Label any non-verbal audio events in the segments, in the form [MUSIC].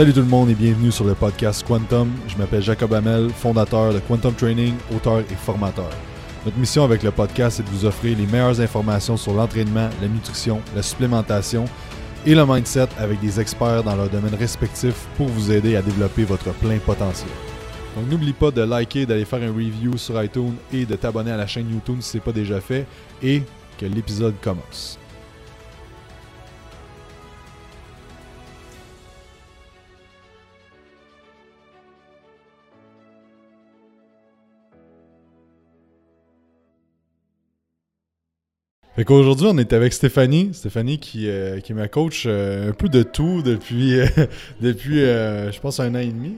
Salut tout le monde et bienvenue sur le podcast Quantum. Je m'appelle Jacob Hamel, fondateur de Quantum Training, auteur et formateur. Notre mission avec le podcast est de vous offrir les meilleures informations sur l'entraînement, la nutrition, la supplémentation et le mindset avec des experts dans leurs domaines respectifs pour vous aider à développer votre plein potentiel. Donc n'oublie pas de liker, d'aller faire un review sur iTunes et de t'abonner à la chaîne YouTube si ce n'est pas déjà fait et que l'épisode commence. Fait qu'aujourd'hui, on est avec Stéphanie. Stéphanie qui, euh, qui est ma coach euh, un peu de tout depuis, euh, [LAUGHS] depuis je pense, un an et demi.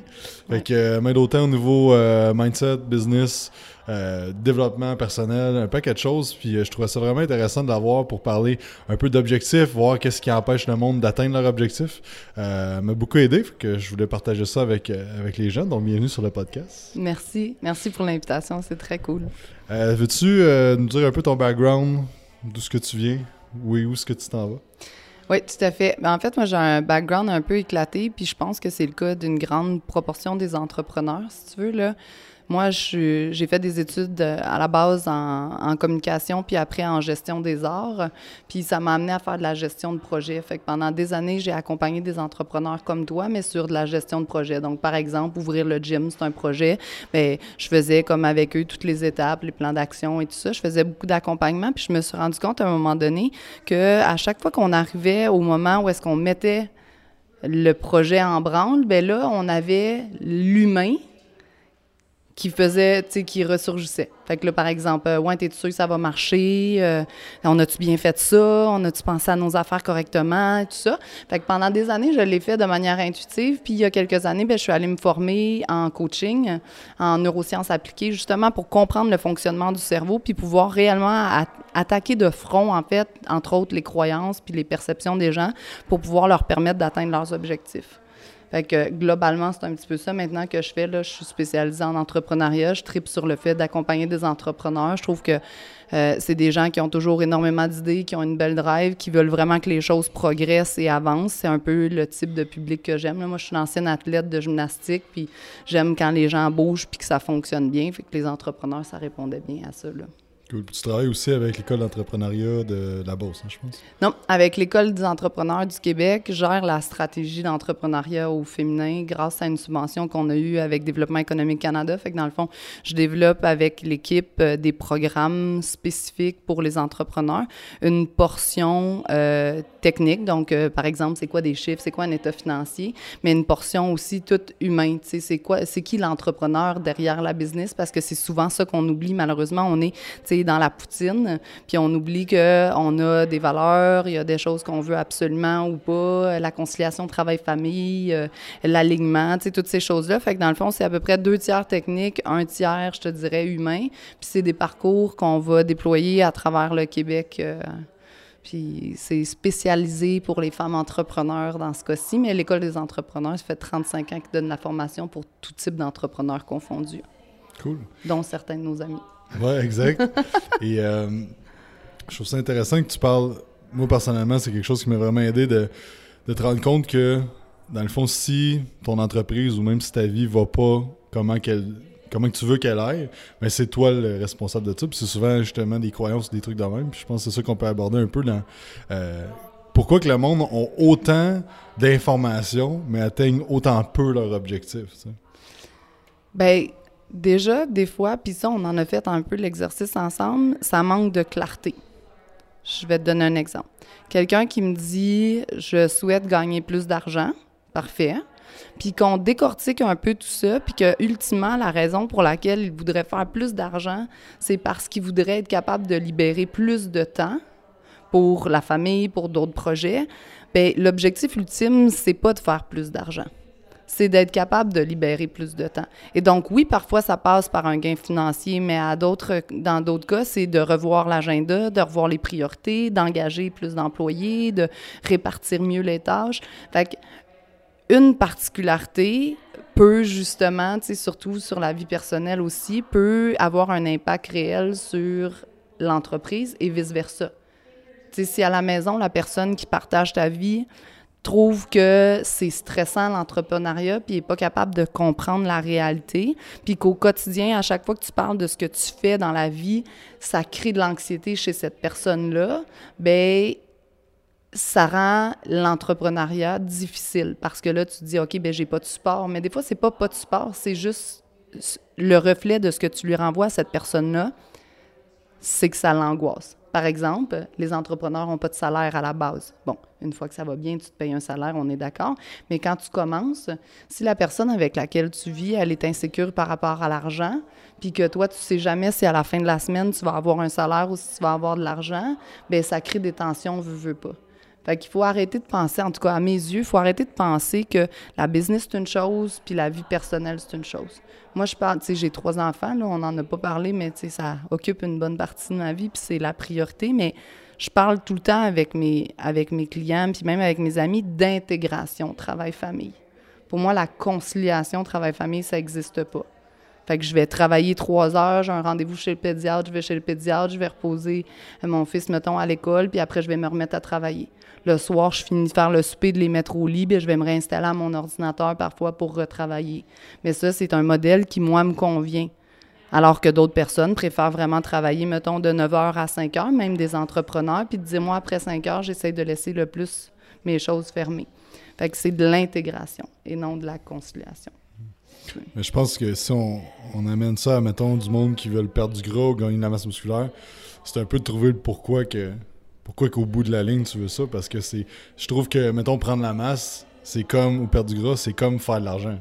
Fait que m'aide autant au niveau mindset, business, développement personnel, un paquet de choses. Puis je trouvais ça vraiment intéressant de l'avoir pour parler un peu d'objectifs, voir qu'est-ce qui empêche le monde d'atteindre leur objectif. m'a beaucoup aidé, fait que je voulais partager ça avec, avec les jeunes. Donc, bienvenue sur le podcast. Merci. Merci pour l'invitation. C'est très cool. Veux-tu nous dire un peu ton background? D'où ce que tu viens, oui, où est-ce que tu t'en vas? Oui, tout à fait. Ben, en fait, moi, j'ai un background un peu éclaté, puis je pense que c'est le cas d'une grande proportion des entrepreneurs, si tu veux. Là. Moi, j'ai fait des études euh, à la base en, communication, puis après en gestion des arts. Puis ça m'a amené à faire de la gestion de projet. Pendant des années, j'ai accompagné des entrepreneurs comme toi, mais sur de la gestion de projet. Donc, par exemple, ouvrir le gym, c'est un projet. Bien, je faisais comme avec eux toutes les étapes, les plans d'action et tout ça. Je faisais beaucoup d'accompagnement, puis je me suis rendu compte à un moment donné que à chaque fois qu'on arrivait au moment où est-ce qu'on mettait le projet en branle, ben là, on avait l'humain qui faisait, tu sais, qui ressurgissait. Fait que là, par exemple, euh, ouais, t'es sûr que ça va marcher? Euh, on a-tu bien fait ça? On a-tu pensé à nos affaires correctement? Tout ça. Fait que pendant des années, je l'ai fait de manière intuitive. Puis il y a quelques années, bien, je suis allée me former en coaching, en neurosciences appliquées, justement pour comprendre le fonctionnement du cerveau, puis pouvoir réellement attaquer de front, en fait, entre autres, les croyances puis les perceptions des gens pour pouvoir leur permettre d'atteindre leurs objectifs. Fait que globalement, c'est un petit peu ça maintenant que je fais. Là, je suis spécialisée en entrepreneuriat. Je tripe sur le fait d'accompagner des entrepreneurs. Je trouve que euh, c'est des gens qui ont toujours énormément d'idées, qui ont une belle drive, qui veulent vraiment que les choses progressent et avancent. C'est un peu le type de public que j'aime. Moi, je suis une ancienne athlète de gymnastique, puis j'aime quand les gens bougent puis que ça fonctionne bien. Fait que les entrepreneurs, ça répondait bien à ça. Là. Tu travailles aussi avec l'École d'entrepreneuriat de la Beauce, hein, je pense? Non, avec l'École des entrepreneurs du Québec, je gère la stratégie d'entrepreneuriat au féminin grâce à une subvention qu'on a eue avec Développement économique Canada. Fait que dans le fond, je développe avec l'équipe euh, des programmes spécifiques pour les entrepreneurs, une portion euh, technique, donc euh, par exemple, c'est quoi des chiffres, c'est quoi un état financier, mais une portion aussi toute humaine. C'est quoi, c'est qui l'entrepreneur derrière la business? Parce que c'est souvent ça qu'on oublie. Malheureusement, on est, dans la poutine, puis on oublie qu'on a des valeurs, il y a des choses qu'on veut absolument ou pas, la conciliation travail-famille, euh, l'alignement, tu sais, toutes ces choses-là. Fait que dans le fond, c'est à peu près deux tiers techniques, un tiers, je te dirais, humain. Puis c'est des parcours qu'on va déployer à travers le Québec. Euh, puis c'est spécialisé pour les femmes entrepreneurs dans ce cas-ci, mais l'École des entrepreneurs, ça fait 35 ans qu'ils donne la formation pour tout type d'entrepreneurs confondus. Cool. Dont certains de nos amis. Oui, exact. [LAUGHS] Et euh, je trouve ça intéressant que tu parles. Moi, personnellement, c'est quelque chose qui m'a vraiment aidé de, te rendre compte que, dans le fond, si ton entreprise ou même si ta vie va pas comment qu'elle comment tu veux qu'elle aille, mais c'est toi le responsable de ça. Puis c'est souvent justement des croyances, des trucs de même. Puis je pense que c'est ça qu'on peut aborder un peu dans euh, pourquoi que le monde a autant d'informations, mais atteignent autant peu leur objectif. Ben, Déjà, des fois, puis ça, on en a fait un peu l'exercice ensemble, ça manque de clarté. Je vais te donner un exemple. Quelqu'un qui me dit je souhaite gagner plus d'argent, parfait. Puis qu'on décortique un peu tout ça, puis que ultimement la raison pour laquelle il voudrait faire plus d'argent, c'est parce qu'il voudrait être capable de libérer plus de temps pour la famille, pour d'autres projets. Bien, l'objectif ultime, c'est pas de faire plus d'argent c'est d'être capable de libérer plus de temps. Et donc, oui, parfois, ça passe par un gain financier, mais à d'autres, dans d'autres cas, c'est de revoir l'agenda, de revoir les priorités, d'engager plus d'employés, de répartir mieux les tâches. Fait que, une particularité peut justement, surtout sur la vie personnelle aussi, peut avoir un impact réel sur l'entreprise et vice-versa. Si à la maison, la personne qui partage ta vie trouve que c'est stressant l'entrepreneuriat, puis n'est pas capable de comprendre la réalité, puis qu'au quotidien, à chaque fois que tu parles de ce que tu fais dans la vie, ça crée de l'anxiété chez cette personne-là, ben ça rend l'entrepreneuriat difficile. Parce que là tu te dis OK ben j'ai pas de support, mais des fois c'est pas pas de support, c'est juste le reflet de ce que tu lui renvoies à cette personne-là, c'est que ça l'angoisse. Par exemple, les entrepreneurs n'ont pas de salaire à la base. Bon, une fois que ça va bien, tu te payes un salaire, on est d'accord. Mais quand tu commences, si la personne avec laquelle tu vis, elle est insécure par rapport à l'argent, puis que toi, tu sais jamais si à la fin de la semaine, tu vas avoir un salaire ou si tu vas avoir de l'argent, bien, ça crée des tensions, veut, veut pas. Fait qu'il faut arrêter de penser, en tout cas à mes yeux, il faut arrêter de penser que la business c'est une chose, puis la vie personnelle c'est une chose. Moi, je parle, tu sais, j'ai trois enfants, là, on n'en a pas parlé, mais tu sais, ça occupe une bonne partie de ma vie, puis c'est la priorité, mais je parle tout le temps avec mes, avec mes clients, puis même avec mes amis, d'intégration travail-famille. Pour moi, la conciliation travail-famille, ça n'existe pas. Fait que je vais travailler trois heures, j'ai un rendez-vous chez le pédiatre, je vais chez le pédiatre, je vais reposer mon fils, mettons, à l'école, puis après, je vais me remettre à travailler. Le soir, je finis de faire le souper, de les mettre au lit, puis je vais me réinstaller à mon ordinateur parfois pour retravailler. Mais ça, c'est un modèle qui, moi, me convient. Alors que d'autres personnes préfèrent vraiment travailler, mettons, de 9 h à 5 h, même des entrepreneurs, puis dis-moi, après 5 heures, j'essaie de laisser le plus mes choses fermées. Fait que c'est de l'intégration et non de la conciliation. Mais je pense que si on, amène ça à, mettons, du monde qui veut perdre du gras ou gagner de la masse musculaire, c'est un peu de trouver le pourquoi que pourquoi qu'au bout de la ligne tu veux ça? Parce que c'est je trouve que mettons prendre la masse c'est comme ou perdre du gras c'est comme faire de l'argent.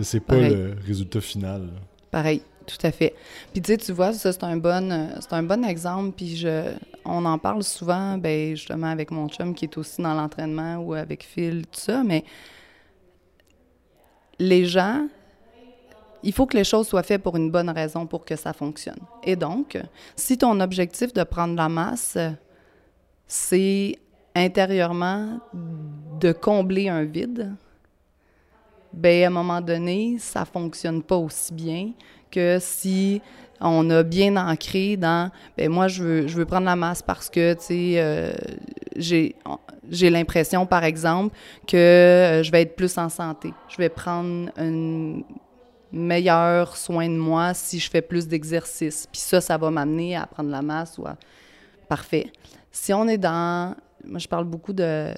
C'est pas le résultat final pareil tout à fait. Puis tu sais tu vois ça c'est un bon c'est un bon exemple puis je on en parle souvent ben justement avec mon chum qui est aussi dans l'entraînement ou avec Phil tout ça mais les gens il faut que les choses soient faites pour une bonne raison pour que ça fonctionne. Et donc, si ton objectif de prendre la masse, c'est intérieurement de combler un vide, ben à un moment donné, ça fonctionne pas aussi bien que si on a bien ancré dans ben moi je veux je veux prendre la masse parce que tu sais euh, j'ai j'ai l'impression par exemple que euh, je vais être plus en santé. Je vais prendre un meilleur soin de moi si je fais plus d'exercice. Puis ça ça va m'amener à prendre la masse ou à parfait. Si on est dans, moi je parle beaucoup de,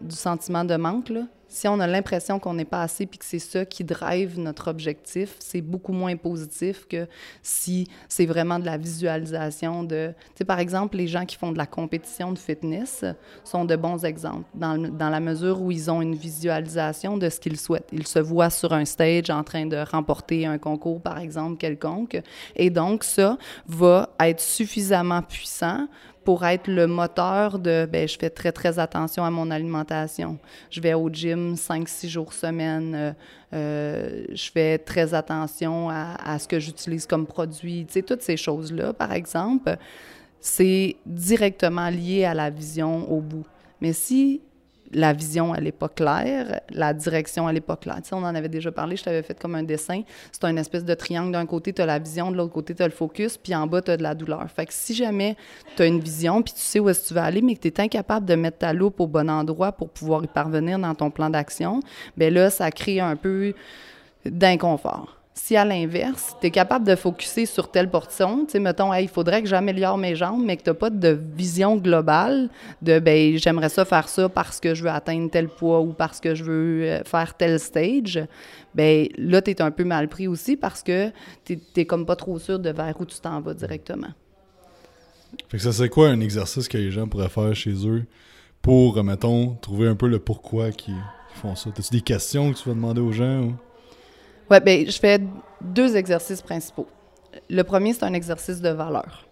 du sentiment de manque, si on a l'impression qu'on n'est pas assez puis que c'est ça qui drive notre objectif, c'est beaucoup moins positif que si c'est vraiment de la visualisation de... Tu sais, par exemple, les gens qui font de la compétition de fitness sont de bons exemples dans, dans la mesure où ils ont une visualisation de ce qu'ils souhaitent. Ils se voient sur un stage en train de remporter un concours, par exemple, quelconque. Et donc, ça va être suffisamment puissant pour être le moteur de ben, je fais très, très attention à mon alimentation. Je vais au gym 5-6 jours semaine. Euh, euh, je fais très attention à, à ce que j'utilise comme produit. Tu sais, toutes ces choses-là, par exemple, c'est directement lié à la vision au bout. Mais si la vision, elle n'est pas claire, la direction, elle n'est pas claire. On en avait déjà parlé, je t'avais fait comme un dessin. C'est un espèce de triangle. D'un côté, tu as la vision, de l'autre côté, tu as le focus, puis en bas, tu as de la douleur. Fait que si jamais tu as une vision, puis tu sais où est-ce que tu vas aller, mais que tu es incapable de mettre ta loupe au bon endroit pour pouvoir y parvenir dans ton plan d'action, bien là, ça crée un peu d'inconfort. Si à l'inverse, tu es capable de focuser sur telle portion, tu sais, mettons, il faudrait que j'améliore mes jambes, mais que tu n'as pas de vision globale de, ben j'aimerais ça faire ça parce que je veux atteindre tel poids ou parce que je veux euh, faire tel stage, ben là, tu es un peu mal pris aussi parce que tu n'es comme pas trop sûr de vers où tu t'en vas directement. Fait que ça, c'est quoi un exercice que les gens pourraient faire chez eux pour, mettons, trouver un peu le pourquoi qu'ils font ça? As-tu des questions que tu vas demander aux gens? Oui, bien, je fais deux exercices principaux. Le premier, c'est un exercice de valeur.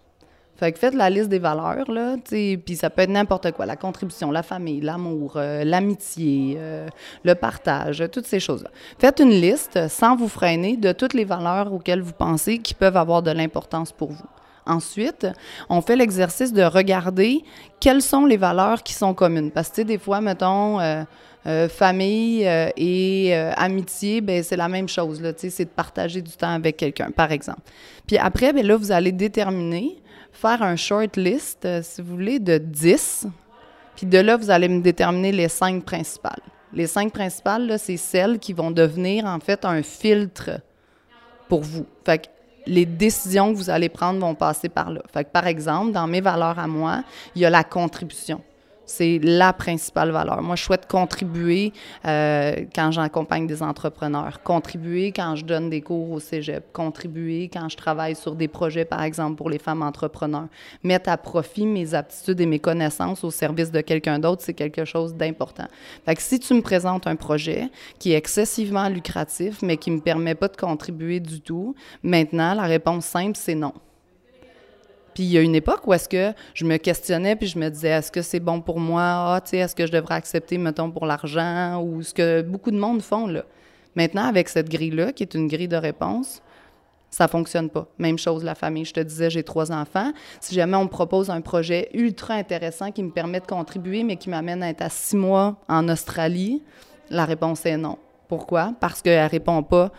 Fait que faites la liste des valeurs, là, puis ça peut être n'importe quoi, la contribution, la famille, l'amour, euh, l'amitié, euh, le partage, toutes ces choses-là. Faites une liste, sans vous freiner, de toutes les valeurs auxquelles vous pensez qui peuvent avoir de l'importance pour vous. Ensuite, on fait l'exercice de regarder quelles sont les valeurs qui sont communes. Parce que, des fois, mettons, euh, euh, famille euh, et euh, amitié, ben c'est la même chose. C'est de partager du temps avec quelqu'un, par exemple. Puis après, ben là, vous allez déterminer, faire un short list, si vous voulez, de 10. Puis de là, vous allez me déterminer les cinq principales. Les cinq principales, c'est celles qui vont devenir en fait un filtre pour vous. Fait que les décisions que vous allez prendre vont passer par là. Fait que, par exemple, dans mes valeurs à moi, il y a la contribution. C'est la principale valeur. Moi, je souhaite contribuer euh, quand j'accompagne des entrepreneurs, contribuer quand je donne des cours au cégep, contribuer quand je travaille sur des projets, par exemple, pour les femmes entrepreneurs. Mettre à profit mes aptitudes et mes connaissances au service de quelqu'un d'autre, c'est quelque chose d'important. Fait que si tu me présentes un projet qui est excessivement lucratif, mais qui ne me permet pas de contribuer du tout, maintenant, la réponse simple, c'est non. Puis il y a une époque où est-ce que je me questionnais puis je me disais est-ce que c'est bon pour moi? Ah, tu sais est-ce que je devrais accepter mettons pour l'argent ou ce que beaucoup de monde font là. Maintenant avec cette grille là qui est une grille de réponse, ça fonctionne pas. Même chose la famille, je te disais j'ai trois enfants, si jamais on me propose un projet ultra intéressant qui me permet de contribuer mais qui m'amène à être à six mois en Australie, la réponse est non. Pourquoi? Parce qu'elle répond pas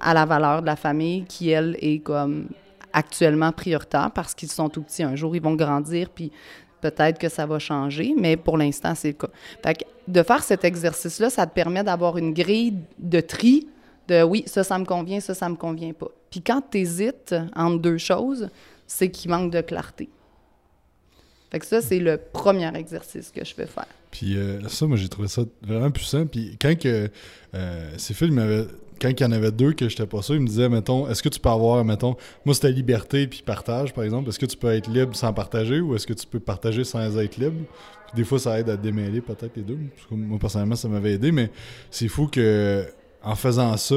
à la valeur de la famille qui, elle, est comme actuellement prioritaire parce qu'ils sont tout petits. Un jour, ils vont grandir, puis peut-être que ça va changer, mais pour l'instant, c'est le cas. Fait que de faire cet exercice-là, ça te permet d'avoir une grille de tri de oui, ça, ça me convient, ça, ça me convient pas. Puis quand tu hésites entre deux choses, c'est qu'il manque de clarté. Fait que ça, c'est le premier exercice que je vais faire. Puis euh, ça, moi, j'ai trouvé ça vraiment puissant. Puis quand que euh, ces films m'avaient quand il y en avait deux que j'étais pas sûr, il me disait, mettons, est-ce que tu peux avoir, mettons, moi c'était liberté puis partage, par exemple, est-ce que tu peux être libre sans partager ou est-ce que tu peux partager sans être libre? des fois, ça aide à démêler peut-être les deux. moi, personnellement, ça m'avait aidé, mais c'est fou que en faisant ça,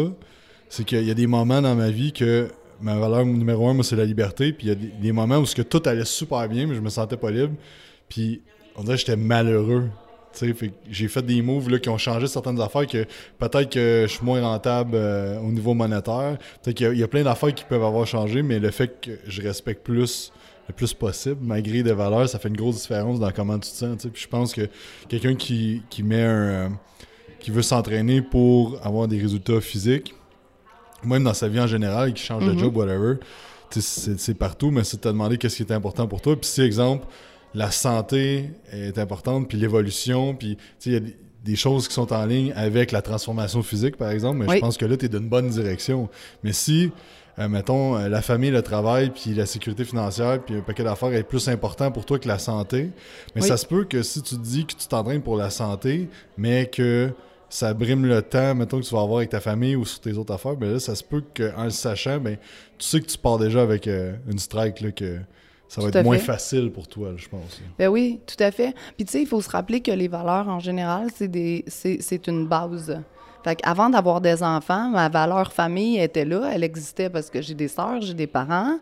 c'est qu'il y a des moments dans ma vie que ma valeur numéro un, moi, c'est la liberté, puis il y a des, moments où que tout allait super bien, mais je me sentais pas libre, puis on dirait que j'étais malheureux j'ai fait des moves là, qui ont changé certaines affaires que peut-être que je suis moins rentable euh, au niveau monétaire. Peut-être qu'il y, a plein d'affaires qui peuvent avoir changé, mais le fait que je respecte plus le plus possible, malgré des valeurs, ça fait une grosse différence dans comment tu te sens. Puis je pense que quelqu'un qui, met un. Euh, qui veut s'entraîner pour avoir des résultats physiques, même dans sa vie en général, qui change de mm-hmm. job, whatever, c'est partout, mais c'est de te demander qu'est-ce qui est important pour toi. Puis si, exemple, la santé est importante, puis l'évolution, puis il y a des choses qui sont en ligne avec la transformation physique, par exemple, mais je pense que là, tu es d'une bonne direction. Mais si, euh, mettons, euh, la famille, le travail, puis la sécurité financière, puis un paquet d'affaires est plus important pour toi que la santé, mais ça se peut que si tu dis que tu t'entraînes pour la santé, mais que ça brime le temps, mettons, que tu vas avoir avec ta famille ou sur tes autres affaires, ben là, ça se peut qu'en le sachant, ben, tu sais que tu pars déjà avec euh, une strike, là, que ça va être moins facile pour toi, je pense. Ben oui, tout à fait. Puis tu sais, il faut se rappeler que les valeurs, en général, c'est des c'est une base. Fait avant d'avoir des enfants, ma valeur famille était là, elle existait parce que j'ai des sœurs, j'ai des parents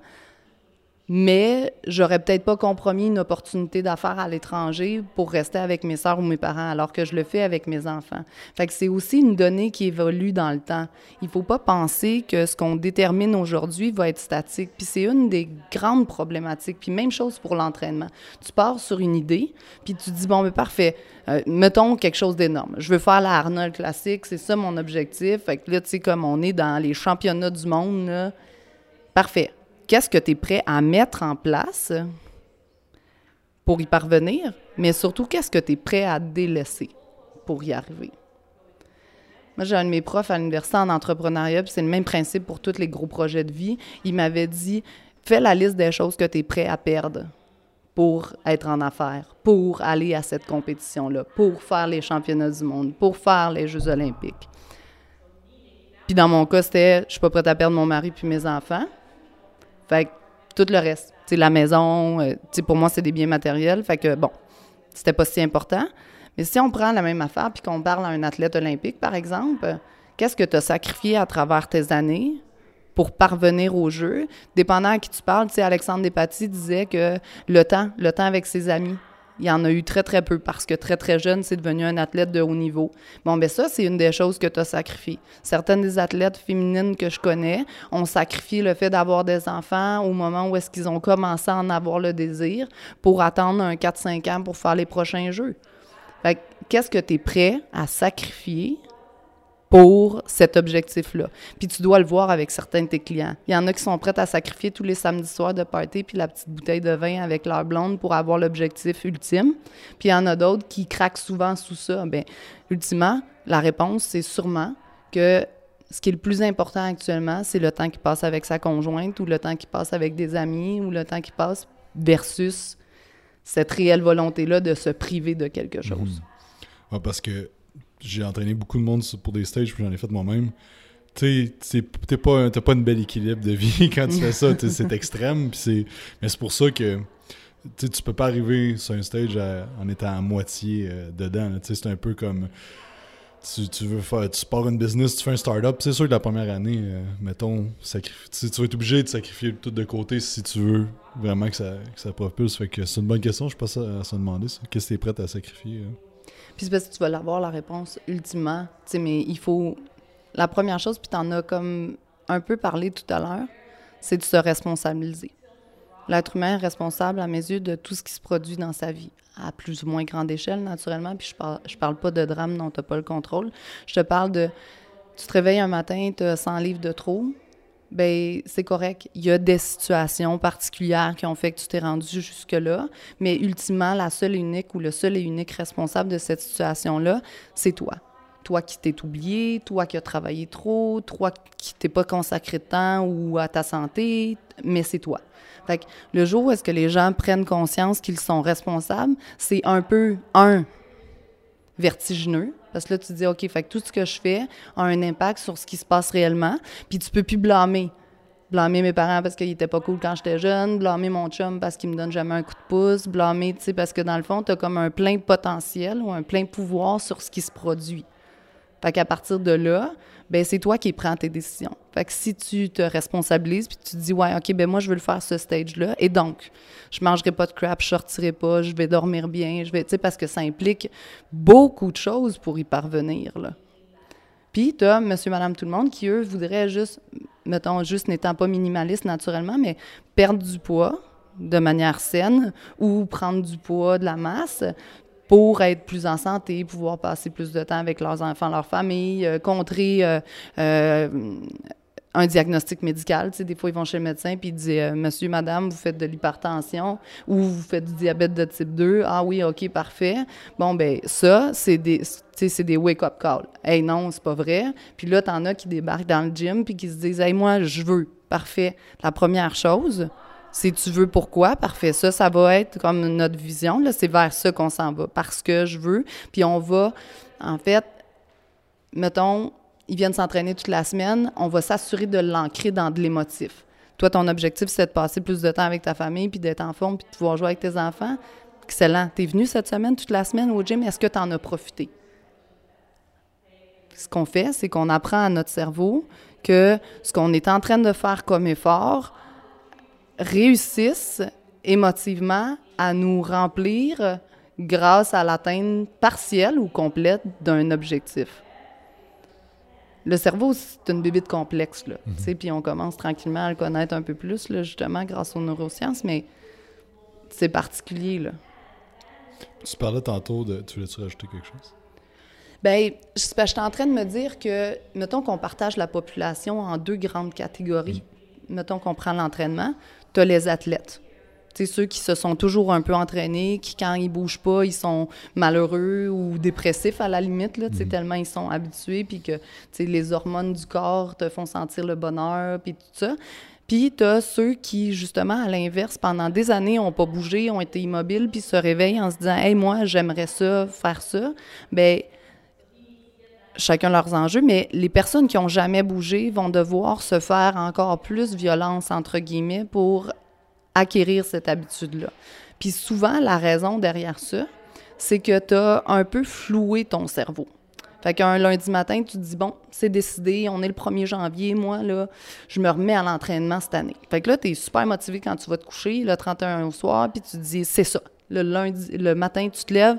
mais j'aurais peut-être pas compromis une opportunité d'affaires à l'étranger pour rester avec mes soeurs ou mes parents, alors que je le fais avec mes enfants. Fait c'est aussi une donnée qui évolue dans le temps. Il faut pas penser que ce qu'on détermine aujourd'hui va être statique. Puis c'est une des grandes problématiques. Puis même chose pour l'entraînement. Tu pars sur une idée, puis tu dis, bon, mais parfait, euh, mettons quelque chose d'énorme. Je veux faire la Arnold classique, c'est ça mon objectif. Fait là, tu sais, comme on est dans les championnats du monde, là, parfait qu'est-ce que tu es prêt à mettre en place pour y parvenir, mais surtout qu'est-ce que tu es prêt à délaisser pour y arriver? Moi, j'ai un de mes profs à l'université en entrepreneuriat, puis c'est le même principe pour tous les gros projets de vie. Il m'avait dit fais la liste des choses que tu es prêt à perdre pour être en affaires, pour aller à cette compétition-là, pour faire les championnats du monde, pour faire les Jeux olympiques. Puis dans mon cas, c'était je suis pas prête à perdre mon mari puis mes enfants. Fait que tout le reste, la maison, euh, pour moi, c'est des biens matériels. Fait que bon, c'était pas si important. Mais si on prend la même affaire puis qu'on parle à un athlète olympique, par exemple, qu'est-ce que tu as sacrifié à travers tes années pour parvenir au jeu? Dépendant à qui tu parles, Alexandre Despatie disait que le temps, le temps avec ses amis, il y en a eu très, très peu parce que très, très jeune, c'est devenu un athlète de haut niveau. Bon, ben ça, c'est une des choses que tu as sacrifiées. Certaines des athlètes féminines que je connais ont sacrifié le fait d'avoir des enfants au moment où est-ce qu'ils ont commencé à en avoir le désir pour attendre un 4-5 ans pour faire les prochains jeux. Qu'est-ce que tu es prêt à sacrifier pour cet objectif-là. Puis tu dois le voir avec certains de tes clients. Il y en a qui sont prêts à sacrifier tous les samedis soirs de party puis la petite bouteille de vin avec leur blonde pour avoir l'objectif ultime. Puis il y en a d'autres qui craquent souvent sous ça. Bien, ultimement, la réponse, c'est sûrement que ce qui est le plus important actuellement, c'est le temps qu'il passe avec sa conjointe ou le temps qu'il passe avec des amis ou le temps qu'il passe versus cette réelle volonté-là de se priver de quelque chose. Mhm. parce que j'ai entraîné beaucoup de monde pour des stages, puis j'en ai fait moi-même. Tu sais, t'as pas, pas une belle équilibre de vie [LAUGHS] quand tu fais ça. C'est [LAUGHS] extrême. mais c'est pour ça que tu peux pas arriver sur un stage en étant à moitié euh, dedans. C'est un peu comme tu, veux faire, tu pars une business, tu fais un start-up, c'est sûr que la première année, euh, mettons, tu, vas être obligé de sacrifier tout de côté si tu veux vraiment que ça, que ça propulse. Fait que c'est une bonne question, je pense à, à se demander Qu'est-ce que tu es prêt à sacrifier? Hein? Puis c'est parce que tu vas l'avoir, la réponse, ultimement. Tu sais, mais il faut... La première chose, puis tu en as comme un peu parlé tout à l'heure, c'est de se responsabiliser. L'être humain est responsable, à mes yeux, de tout ce qui se produit dans sa vie, à plus ou moins grande échelle, naturellement. Puis je parle, je parle pas de drame dont tu n'as pas le contrôle. Je te parle de... Tu te réveilles un matin, tu as 100 livres de trop, ben c'est correct. Il y a des situations particulières qui ont fait que tu t'es rendu jusque-là, mais ultimement, la seule et unique ou le seul et unique responsable de cette situation-là, c'est toi. Toi qui t'es oublié, toi qui as travaillé trop, toi qui t'es pas consacré de temps ou à ta santé, mais c'est toi. Fait que le jour où est-ce que les gens prennent conscience qu'ils sont responsables, c'est un peu, un, vertigineux, parce que là, tu dis, OK, tout ce que je fais a un impact sur ce qui se passe réellement. Puis tu peux plus blâmer. Blâmer mes parents parce qu'ils étaient pas cool quand j'étais jeune, blâmer mon chum parce qu'il me donne jamais un coup de pouce, blâmer, tu sais, parce que dans le fond, tu as comme un plein potentiel ou un plein pouvoir sur ce qui se produit. Fait qu'à partir de là, ben c'est toi qui prends tes décisions. Fait que si tu te responsabilises puis tu te dis ouais, OK, ben moi je veux le faire ce stage là et donc je mangerai pas de crap, je sortirai pas, je vais dormir bien, je vais tu sais parce que ça implique beaucoup de choses pour y parvenir là. Puis tu as monsieur madame tout le monde qui eux voudraient juste mettons juste n'étant pas minimaliste naturellement mais perdre du poids de manière saine ou prendre du poids de la masse pour être plus en santé, pouvoir passer plus de temps avec leurs enfants, leur famille, euh, contrer euh, euh, un diagnostic médical. Tu des fois, ils vont chez le médecin puis ils disent Monsieur, madame, vous faites de l'hypertension ou vous faites du diabète de type 2. Ah oui, OK, parfait. Bon, ben ça, c'est des, c'est des wake-up calls. Hey, non, c'est pas vrai. Puis là, t'en as qui débarquent dans le gym puis qui se disent Hey, moi, je veux. Parfait. La première chose, si tu veux pourquoi, parfait. Ça, ça va être comme notre vision. Là, c'est vers ça qu'on s'en va. Parce que je veux. Puis on va, en fait, mettons, ils viennent s'entraîner toute la semaine. On va s'assurer de l'ancrer dans de l'émotif. Toi, ton objectif, c'est de passer plus de temps avec ta famille, puis d'être en forme, puis de pouvoir jouer avec tes enfants. Excellent. Tu es venu cette semaine, toute la semaine au gym. Est-ce que tu en as profité? Ce qu'on fait, c'est qu'on apprend à notre cerveau que ce qu'on est en train de faire comme effort, réussissent émotivement à nous remplir grâce à l'atteinte partielle ou complète d'un objectif. Le cerveau, c'est une bébite complexe, là. Mhm. Puis on commence tranquillement à le connaître un peu plus, là, justement, grâce aux neurosciences, mais c'est particulier, là. Tu parlais tantôt de... Tu voulais-tu rajouter quelque chose? Bien, je suis en train de me dire que, mettons qu'on partage la population en deux grandes catégories. Mhm. Mettons qu'on prend l'entraînement tu as les athlètes. C'est ceux qui se sont toujours un peu entraînés, qui, quand ils bougent pas, ils sont malheureux ou dépressifs à la limite, là, mhm. tellement ils sont habitués, puis que les hormones du corps te font sentir le bonheur, puis tout ça. Puis tu as ceux qui, justement, à l'inverse, pendant des années, n'ont pas bougé, ont été immobiles, puis se réveillent en se disant Hey, moi, j'aimerais ça, faire ça. Bien, chacun leurs enjeux, mais les personnes qui ont jamais bougé vont devoir se faire encore plus violence, entre guillemets, pour acquérir cette habitude-là. Puis souvent, la raison derrière ça, c'est que tu as un peu floué ton cerveau. Fait qu'un lundi matin, tu te dis, bon, c'est décidé, on est le 1er janvier, moi, là, je me remets à l'entraînement cette année. Fait que là, tu es super motivé quand tu vas te coucher, le 31 au soir, puis tu te dis, c'est ça. Le lundi, le matin, tu te lèves,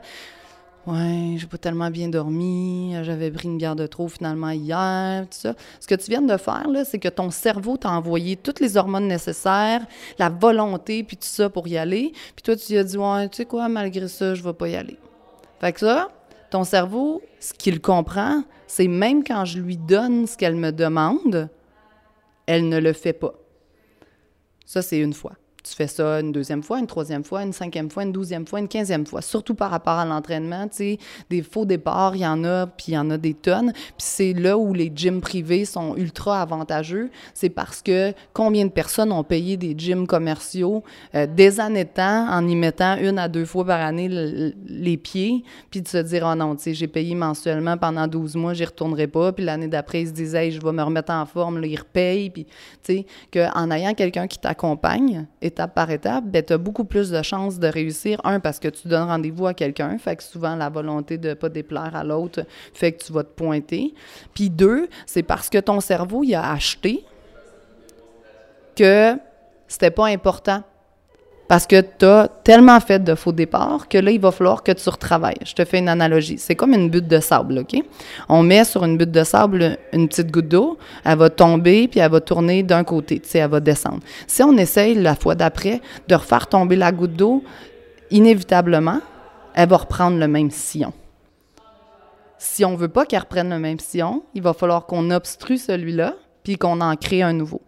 Ouais, j'ai pas tellement bien dormi, j'avais pris une bière de trop finalement hier, tout ça. Ce que tu viens de faire, là, c'est que ton cerveau t'a envoyé toutes les hormones nécessaires, la volonté, puis tout ça pour y aller. Puis toi, tu lui as dit, ouais, tu sais quoi, malgré ça, je vais pas y aller. Fait que ça, ton cerveau, ce qu'il comprend, c'est même quand je lui donne ce qu'elle me demande, elle ne le fait pas. Ça, c'est une fois. Tu fais ça une deuxième fois, une troisième fois, une cinquième fois, une douzième fois, une quinzième fois. Surtout par rapport à l'entraînement, tu sais, des faux départs, il y en a, puis il y en a des tonnes. Puis c'est là où les gyms privés sont ultra avantageux. C'est parce que combien de personnes ont payé des gyms commerciaux euh, des années de temps en y mettant une à deux fois par année les pieds, puis de se dire, oh non, tu sais, j'ai payé mensuellement pendant 12 mois, j'y retournerai pas. Puis l'année d'après, ils se disaient, je vais me remettre en forme, là, ils repayent. Puis, tu sais, qu'en ayant quelqu'un qui t'accompagne, étape par étape, ben, tu as beaucoup plus de chances de réussir. Un, parce que tu donnes rendez-vous à quelqu'un, fait que souvent la volonté de ne pas déplaire à l'autre fait que tu vas te pointer. Puis deux, c'est parce que ton cerveau, il a acheté que c'était pas important parce que tu as tellement fait de faux départs que là, il va falloir que tu retravailles. Je te fais une analogie. C'est comme une butte de sable, OK? On met sur une butte de sable une petite goutte d'eau, elle va tomber, puis elle va tourner d'un côté, tu sais, elle va descendre. Si on essaye la fois d'après de refaire tomber la goutte d'eau, inévitablement, elle va reprendre le même sillon. Si on veut pas qu'elle reprenne le même sillon, il va falloir qu'on obstrue celui-là, puis qu'on en crée un nouveau.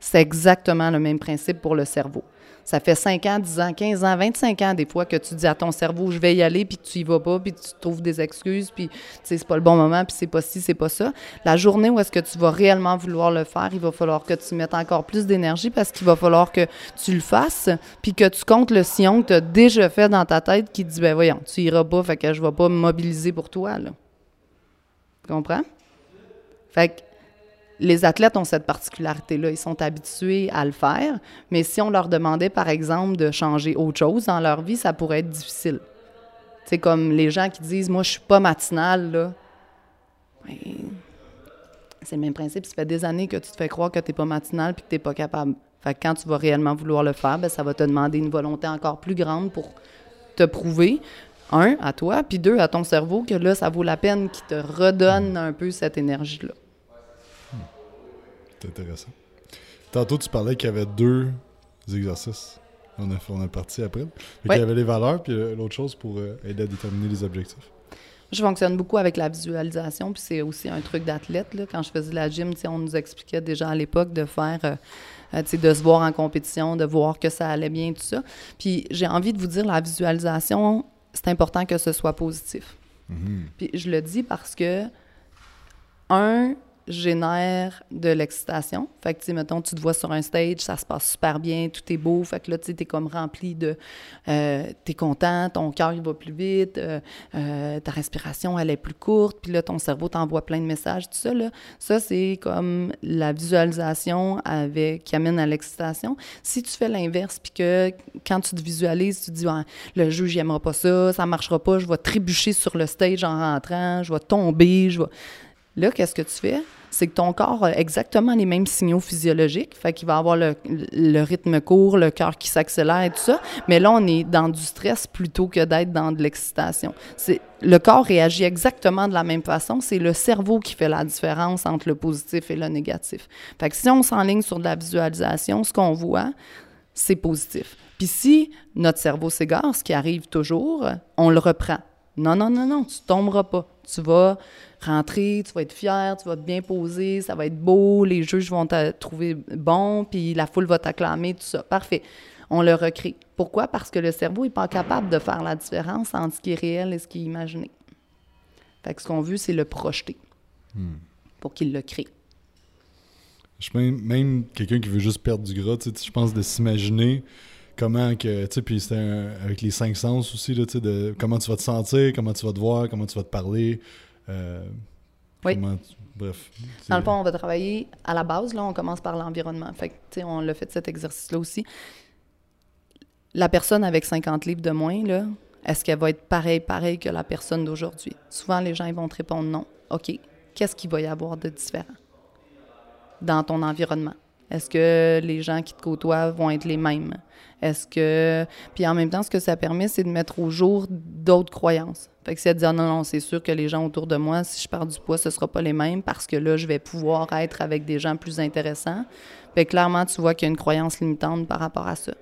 C'est exactement le même principe pour le cerveau. Ça fait 5 ans, 10 ans, 15 ans, 25 ans des fois que tu dis à ton cerveau, je vais y aller, puis tu y vas pas, puis tu trouves des excuses, puis c'est pas le bon moment, puis c'est pas ci, c'est pas ça. La journée où est-ce que tu vas réellement vouloir le faire, il va falloir que tu mettes encore plus d'énergie parce qu'il va falloir que tu le fasses, puis que tu comptes le sillon que tu as déjà fait dans ta tête qui dit, ben voyons, tu iras pas, fait que je vais pas me mobiliser pour toi, là. Tu comprends? Fait que les athlètes ont cette particularité-là. Ils sont habitués à le faire, mais si on leur demandait, par exemple, de changer autre chose dans leur vie, ça pourrait être difficile. C'est comme les gens qui disent Moi, je suis pas matinale, c'est le même principe. Ça fait des années que tu te fais croire que tu n'es pas matinale puis que tu n'es pas capable. Quand tu vas réellement vouloir le faire, ben, ça va te demander une volonté encore plus grande pour te prouver, un, à toi, puis deux, à ton cerveau, que là, ça vaut la peine qu'il te redonne un peu cette énergie-là. C'est intéressant. Tantôt, tu parlais qu'il y avait deux exercices. On a, on a parti après. Il y avait les valeurs, puis euh, l'autre chose pour euh, aider à déterminer les objectifs. Je fonctionne beaucoup avec la visualisation, puis c'est aussi un truc d'athlète. Quand je faisais la gym, on nous expliquait déjà à l'époque de faire, euh, de se voir en compétition, de voir que ça allait bien, tout ça. Puis j'ai envie de vous dire, la visualisation, c'est important que ce soit positif. Mm-hmm. Puis je le dis parce que, un, génère de l'excitation. Fait que, tu sais, mettons, tu te vois sur un stage, ça se passe super bien, tout est beau. Fait que là, tu sais, t'es comme rempli de... Euh, t'es content, ton cœur, il va plus vite, euh, euh, ta respiration, elle est plus courte, puis là, ton cerveau t'envoie plein de messages, tout ça, là. Ça, c'est comme la visualisation avec, qui amène à l'excitation. Si tu fais l'inverse, puis que quand tu te visualises, tu te dis, le juge, j'aimerais pas ça, ça marchera pas, je vais trébucher sur le stage en rentrant, je vais tomber, je vais... Là, qu'est-ce que tu fais? C'est que ton corps a exactement les mêmes signaux physiologiques. Fait qu'il va avoir le, rythme court, le cœur qui s'accélère et tout ça. Mais là, on est dans du stress plutôt que d'être dans de l'excitation. Le corps réagit exactement de la même façon. C'est le cerveau qui fait la différence entre le positif et le négatif. Fait que si on s'enligne sur de la visualisation, ce qu'on voit, c'est positif. Puis si notre cerveau s'égare, ce qui arrive toujours, on le reprend. Non, non, non, non, tu tomberas pas. Tu vas rentrer, tu vas être fier, tu vas te bien poser, ça va être beau, les juges vont te trouver bon, puis la foule va t'acclamer, tout ça. Parfait. On le recrée. Pourquoi? Parce que le cerveau n'est pas capable de faire la différence entre ce qui est réel et ce qui est imaginé. Fait que ce qu'on veut, c'est le projeter hmm. pour qu'il le crée. Je même, même quelqu'un qui veut juste perdre du gras, je pense de s'imaginer comment que, tu sais, puis c'est avec les cinq sens aussi, là, de comment tu vas te sentir, comment tu vas te voir, comment tu vas te parler, euh, oui. bref. Dans le fond, on va travailler à la base. Là, on commence par l'environnement. Fait que, on l'a fait cet exercice-là aussi. La personne avec 50 livres de moins, là, est-ce qu'elle va être pareille, pareille que la personne d'aujourd'hui? Souvent, les gens ils vont te répondre non. OK. Qu'est-ce qu'il va y avoir de différent dans ton environnement? Est-ce que les gens qui te côtoient vont être les mêmes? Est-ce que. Puis en même temps, ce que ça permet, c'est de mettre au jour d'autres croyances. Fait que c'est de dire non, non, c'est sûr que les gens autour de moi, si je perds du poids, ce ne sera pas les mêmes parce que là, je vais pouvoir être avec des gens plus intéressants. Fait clairement, tu vois qu'il y a une croyance limitante par rapport à ça.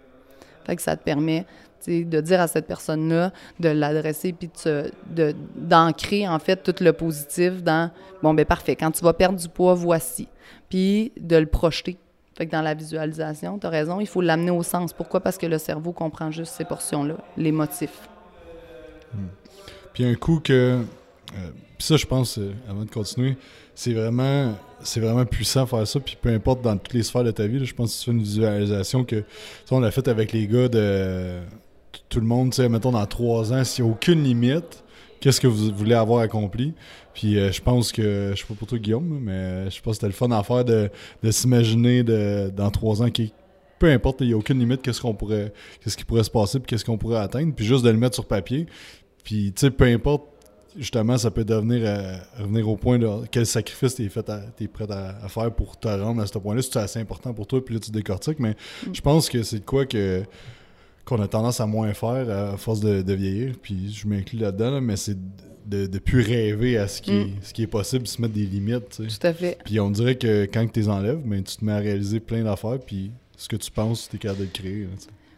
Fait que ça te permet de dire à cette personne-là, de l'adresser, puis d'ancrer, en fait, tout le positif dans bon, ben parfait, quand tu vas perdre du poids, voici. Puis de le projeter. Fait que dans la visualisation, tu as raison, il faut l'amener au sens. Pourquoi? Parce que le cerveau comprend juste ces portions-là, les motifs. Hmm. Puis un coup que. Euh, puis ça, je pense, euh, avant de continuer, c'est vraiment c'est vraiment puissant faire ça puis peu importe dans toutes les sphères de ta vie je pense que c'est une visualisation que on l'a fait avec les gars de tout le monde, tu sais, mettons dans trois ans, s'il n'y a aucune limite, qu'est-ce que vous voulez avoir accompli? Puis euh, je pense que, je sais pas pour toi Guillaume, mais je pense que c'était le fun à faire de, s'imaginer dans trois ans, qui, peu importe, il n'y a aucune limite, qu'est-ce qu'on pourrait, qu'est-ce qui pourrait se passer, puis qu'est-ce qu'on pourrait atteindre, puis juste de le mettre sur papier. Puis tu sais, peu importe, justement, ça peut devenir euh, revenir au point de quel sacrifice tu es, prêt à, faire pour te rendre à ce point-là, si c'est assez important pour toi, puis là tu décortiques, mais mm. je pense que c'est de quoi que qu'on a tendance à moins faire à force de, vieillir. Puis je m'inclus là-dedans, mais c'est de ne plus rêver à ce qui, est, mm. ce qui est possible, se mettre des limites. Tout à fait. Puis on dirait que quand tu les enlèves, ben, tu te mets à réaliser plein d'affaires, puis ce que tu penses, tu es capable de le créer.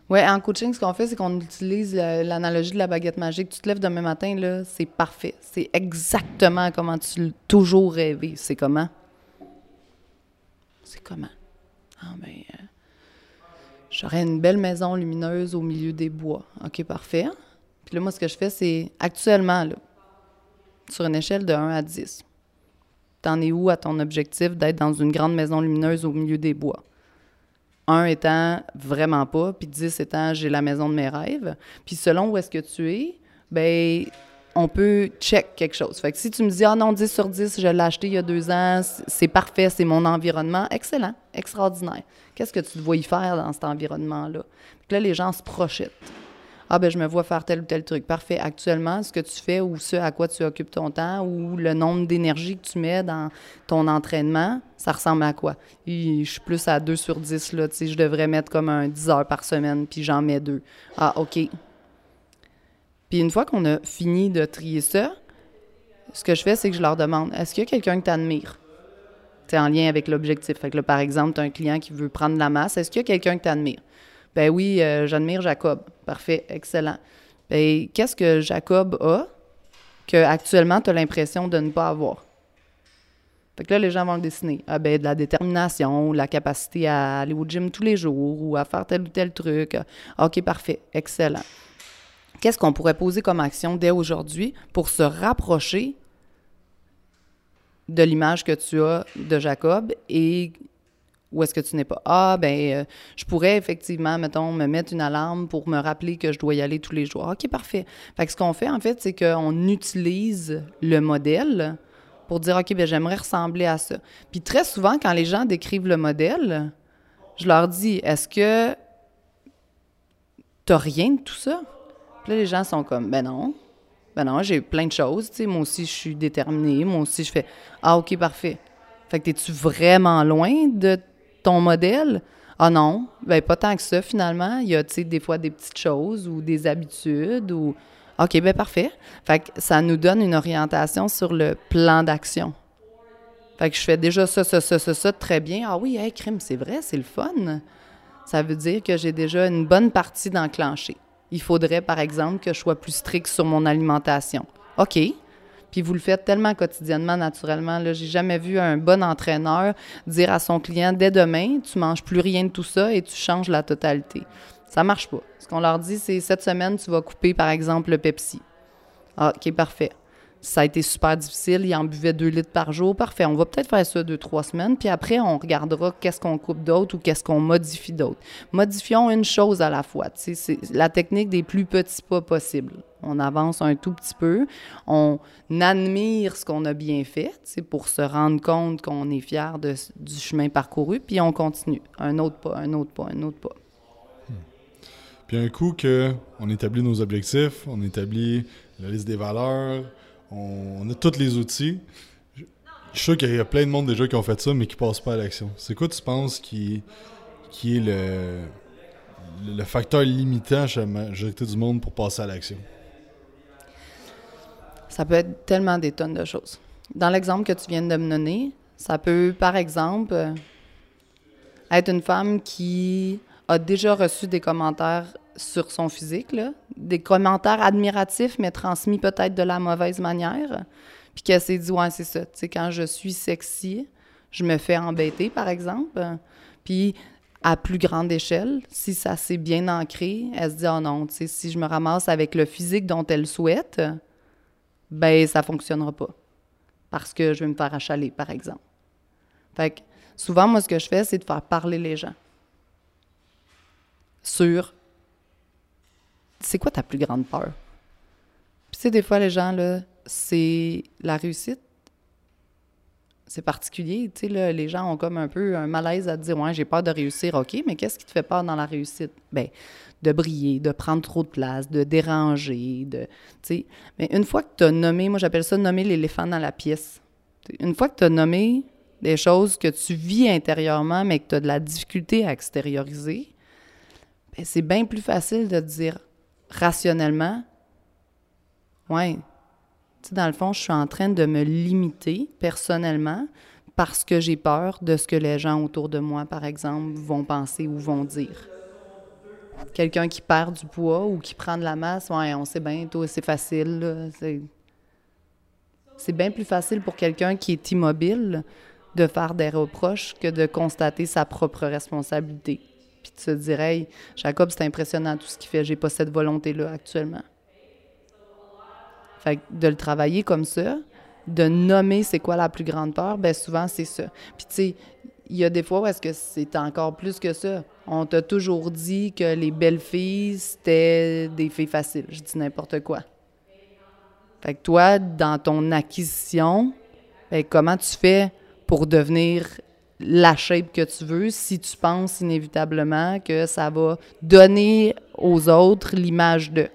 Oui, en coaching, ce qu'on fait, c'est qu'on utilise l'analogie de la baguette magique. Tu te lèves demain matin, là, c'est parfait. C'est exactement comment tu l'as toujours rêvé. C'est comment? C'est comment? Ah, ben, euh, J'aurais une belle maison lumineuse au milieu des bois. OK, parfait. Puis là, moi, ce que je fais, c'est actuellement, sur une échelle de 1 à 10, t'en es où à ton objectif d'être dans une grande maison lumineuse au milieu des bois? 1 étant vraiment pas, puis 10 étant j'ai la maison de mes rêves. Puis selon où est-ce que tu es, ben on peut check quelque chose. Fait que si tu me dis, ah non, 10 sur 10, je l'ai acheté il y a deux ans, c'est parfait, c'est mon environnement, excellent, extraordinaire. Qu'est-ce que tu te vois y faire dans cet environnement-là? Là, les gens se projettent. Ah, ben je me vois faire tel ou tel truc. Parfait. Actuellement, ce que tu fais ou ce à quoi tu occupes ton temps ou le nombre d'énergie que tu mets dans ton entraînement, ça ressemble à quoi? je suis plus à 2 sur 10, là. Tu sais, je devrais mettre comme un 10 heures par semaine, puis j'en mets deux. Ah, OK. Puis une fois qu'on a fini de trier ça, ce que je fais, c'est que je leur demande est-ce qu'il y a quelqu'un que tu admires en lien avec l'objectif. Fait que là, par exemple, tu as un client qui veut prendre de la masse. Est-ce qu'il y a quelqu'un que tu admires Ben oui, euh, j'admire Jacob. Parfait, excellent. Ben, qu'est-ce que Jacob a que actuellement tu as l'impression de ne pas avoir? Fait que là, les gens vont le dessiner. Ah ben, de la détermination, la capacité à aller au gym tous les jours ou à faire tel ou tel truc. OK, parfait, excellent qu'est-ce qu'on pourrait poser comme action dès aujourd'hui pour se rapprocher de l'image que tu as de Jacob et où est-ce que tu n'es pas? Ah, ben, euh, je pourrais effectivement, mettons, me mettre une alarme pour me rappeler que je dois y aller tous les jours. OK, parfait. Fait ce qu'on fait, en fait, c'est qu'on utilise le modèle pour dire, OK, ben, j'aimerais ressembler à ça. Puis très souvent, quand les gens décrivent le modèle, je leur dis, est-ce que tu n'as rien de tout ça? Là, les gens sont comme, ben non. Ben non, j'ai plein de choses. Tu sais, moi aussi, je suis déterminée. Moi aussi, je fais, ah, OK, parfait. Fait que es-tu vraiment loin de ton modèle? Ah non, ben pas tant que ça, finalement. Il y a, tu sais, des fois des petites choses ou des habitudes ou... OK, ben parfait. Fait que ça nous donne une orientation sur le plan d'action. Fait que je fais déjà ça, ça, ça, ça, ça, très bien. Ah oui, hey, crime, c'est vrai, c'est le fun. Ça veut dire que j'ai déjà une bonne partie d'enclencher il faudrait, par exemple, que je sois plus strict sur mon alimentation. OK. Puis vous le faites tellement quotidiennement, naturellement. Là, j'ai jamais vu un bon entraîneur dire à son client dès demain, tu manges plus rien de tout ça et tu changes la totalité. Ça marche pas. Ce qu'on leur dit, c'est cette semaine, tu vas couper, par exemple, le Pepsi. Ah, OK, parfait ça a été super difficile. Il en buvait deux litres par jour. Parfait. On va peut-être faire ça deux, trois semaines. Puis après, on regardera qu'est-ce qu'on coupe d'autre ou qu'est-ce qu'on modifie d'autre. Modifions une chose à la fois. C'est la technique des plus petits pas possibles. On avance un tout petit peu. On admire ce qu'on a bien fait pour se rendre compte qu'on est fier de, du chemin parcouru. Puis on continue. Un autre pas, un autre pas, un autre pas. Hmm. Puis un coup qu'on établit nos objectifs, on établit la liste des valeurs, on, a tous les outils. Je suis sûr qu'il y a plein de monde déjà qui ont fait ça, mais qui passent pas à l'action. C'est quoi, tu penses, qui, est le, le facteur limitant chez la majorité du monde pour passer à l'action? Ça peut être tellement des tonnes de choses. Dans l'exemple que tu viens de me donner, ça peut, par exemple, être une femme qui a déjà reçu des commentaires sur son physique, là, des commentaires admiratifs, mais transmis peut-être de la mauvaise manière, puis qu'elle s'est dit, ouais, c'est ça, tu quand je suis sexy, je me fais embêter, par exemple, puis à plus grande échelle, si ça s'est bien ancré, elle se dit, oh non, si je me ramasse avec le physique dont elle souhaite, ben ça fonctionnera pas, parce que je vais me faire achaler, par exemple. Fait que souvent, moi, ce que je fais, c'est de faire parler les gens sur c'est quoi ta plus grande peur? Puis, tu sais, des fois, les gens, là, c'est la réussite. C'est particulier, tu sais, les gens ont comme un peu un malaise à dire, ouais, j'ai peur de réussir, OK, mais qu'est-ce qui te fait peur dans la réussite? Ben, de briller, de prendre trop de place, de déranger, de, tu sais. Mais une fois que tu as nommé, moi, j'appelle ça nommer l'éléphant dans la pièce. Une fois que tu as nommé des choses que tu vis intérieurement, mais que tu as de la difficulté à extérioriser, ben, c'est bien plus facile de te dire, rationnellement, ouais, tu sais, dans le fond, je suis en train de me limiter personnellement parce que j'ai peur de ce que les gens autour de moi, par exemple, vont penser ou vont dire. Quelqu'un qui perd du poids ou qui prend de la masse, ouais, on sait bien, c'est facile. C'est bien plus facile pour quelqu'un qui est immobile de faire des reproches que de constater sa propre responsabilité puis tu te dirais, hey, Jacob, c'est impressionnant tout ce qu'il fait, j'ai pas cette volonté-là actuellement. Fait que de le travailler comme ça, de nommer c'est quoi la plus grande peur, ben souvent c'est ça. Puis tu sais, il y a des fois où est-ce que c'est encore plus que ça. On t'a toujours dit que les belles filles, c'était des filles faciles. Je dis n'importe quoi. Fait que toi, dans ton acquisition, ben, comment tu fais pour devenir la shape que tu veux si tu penses inévitablement que ça va donner aux autres l'image de.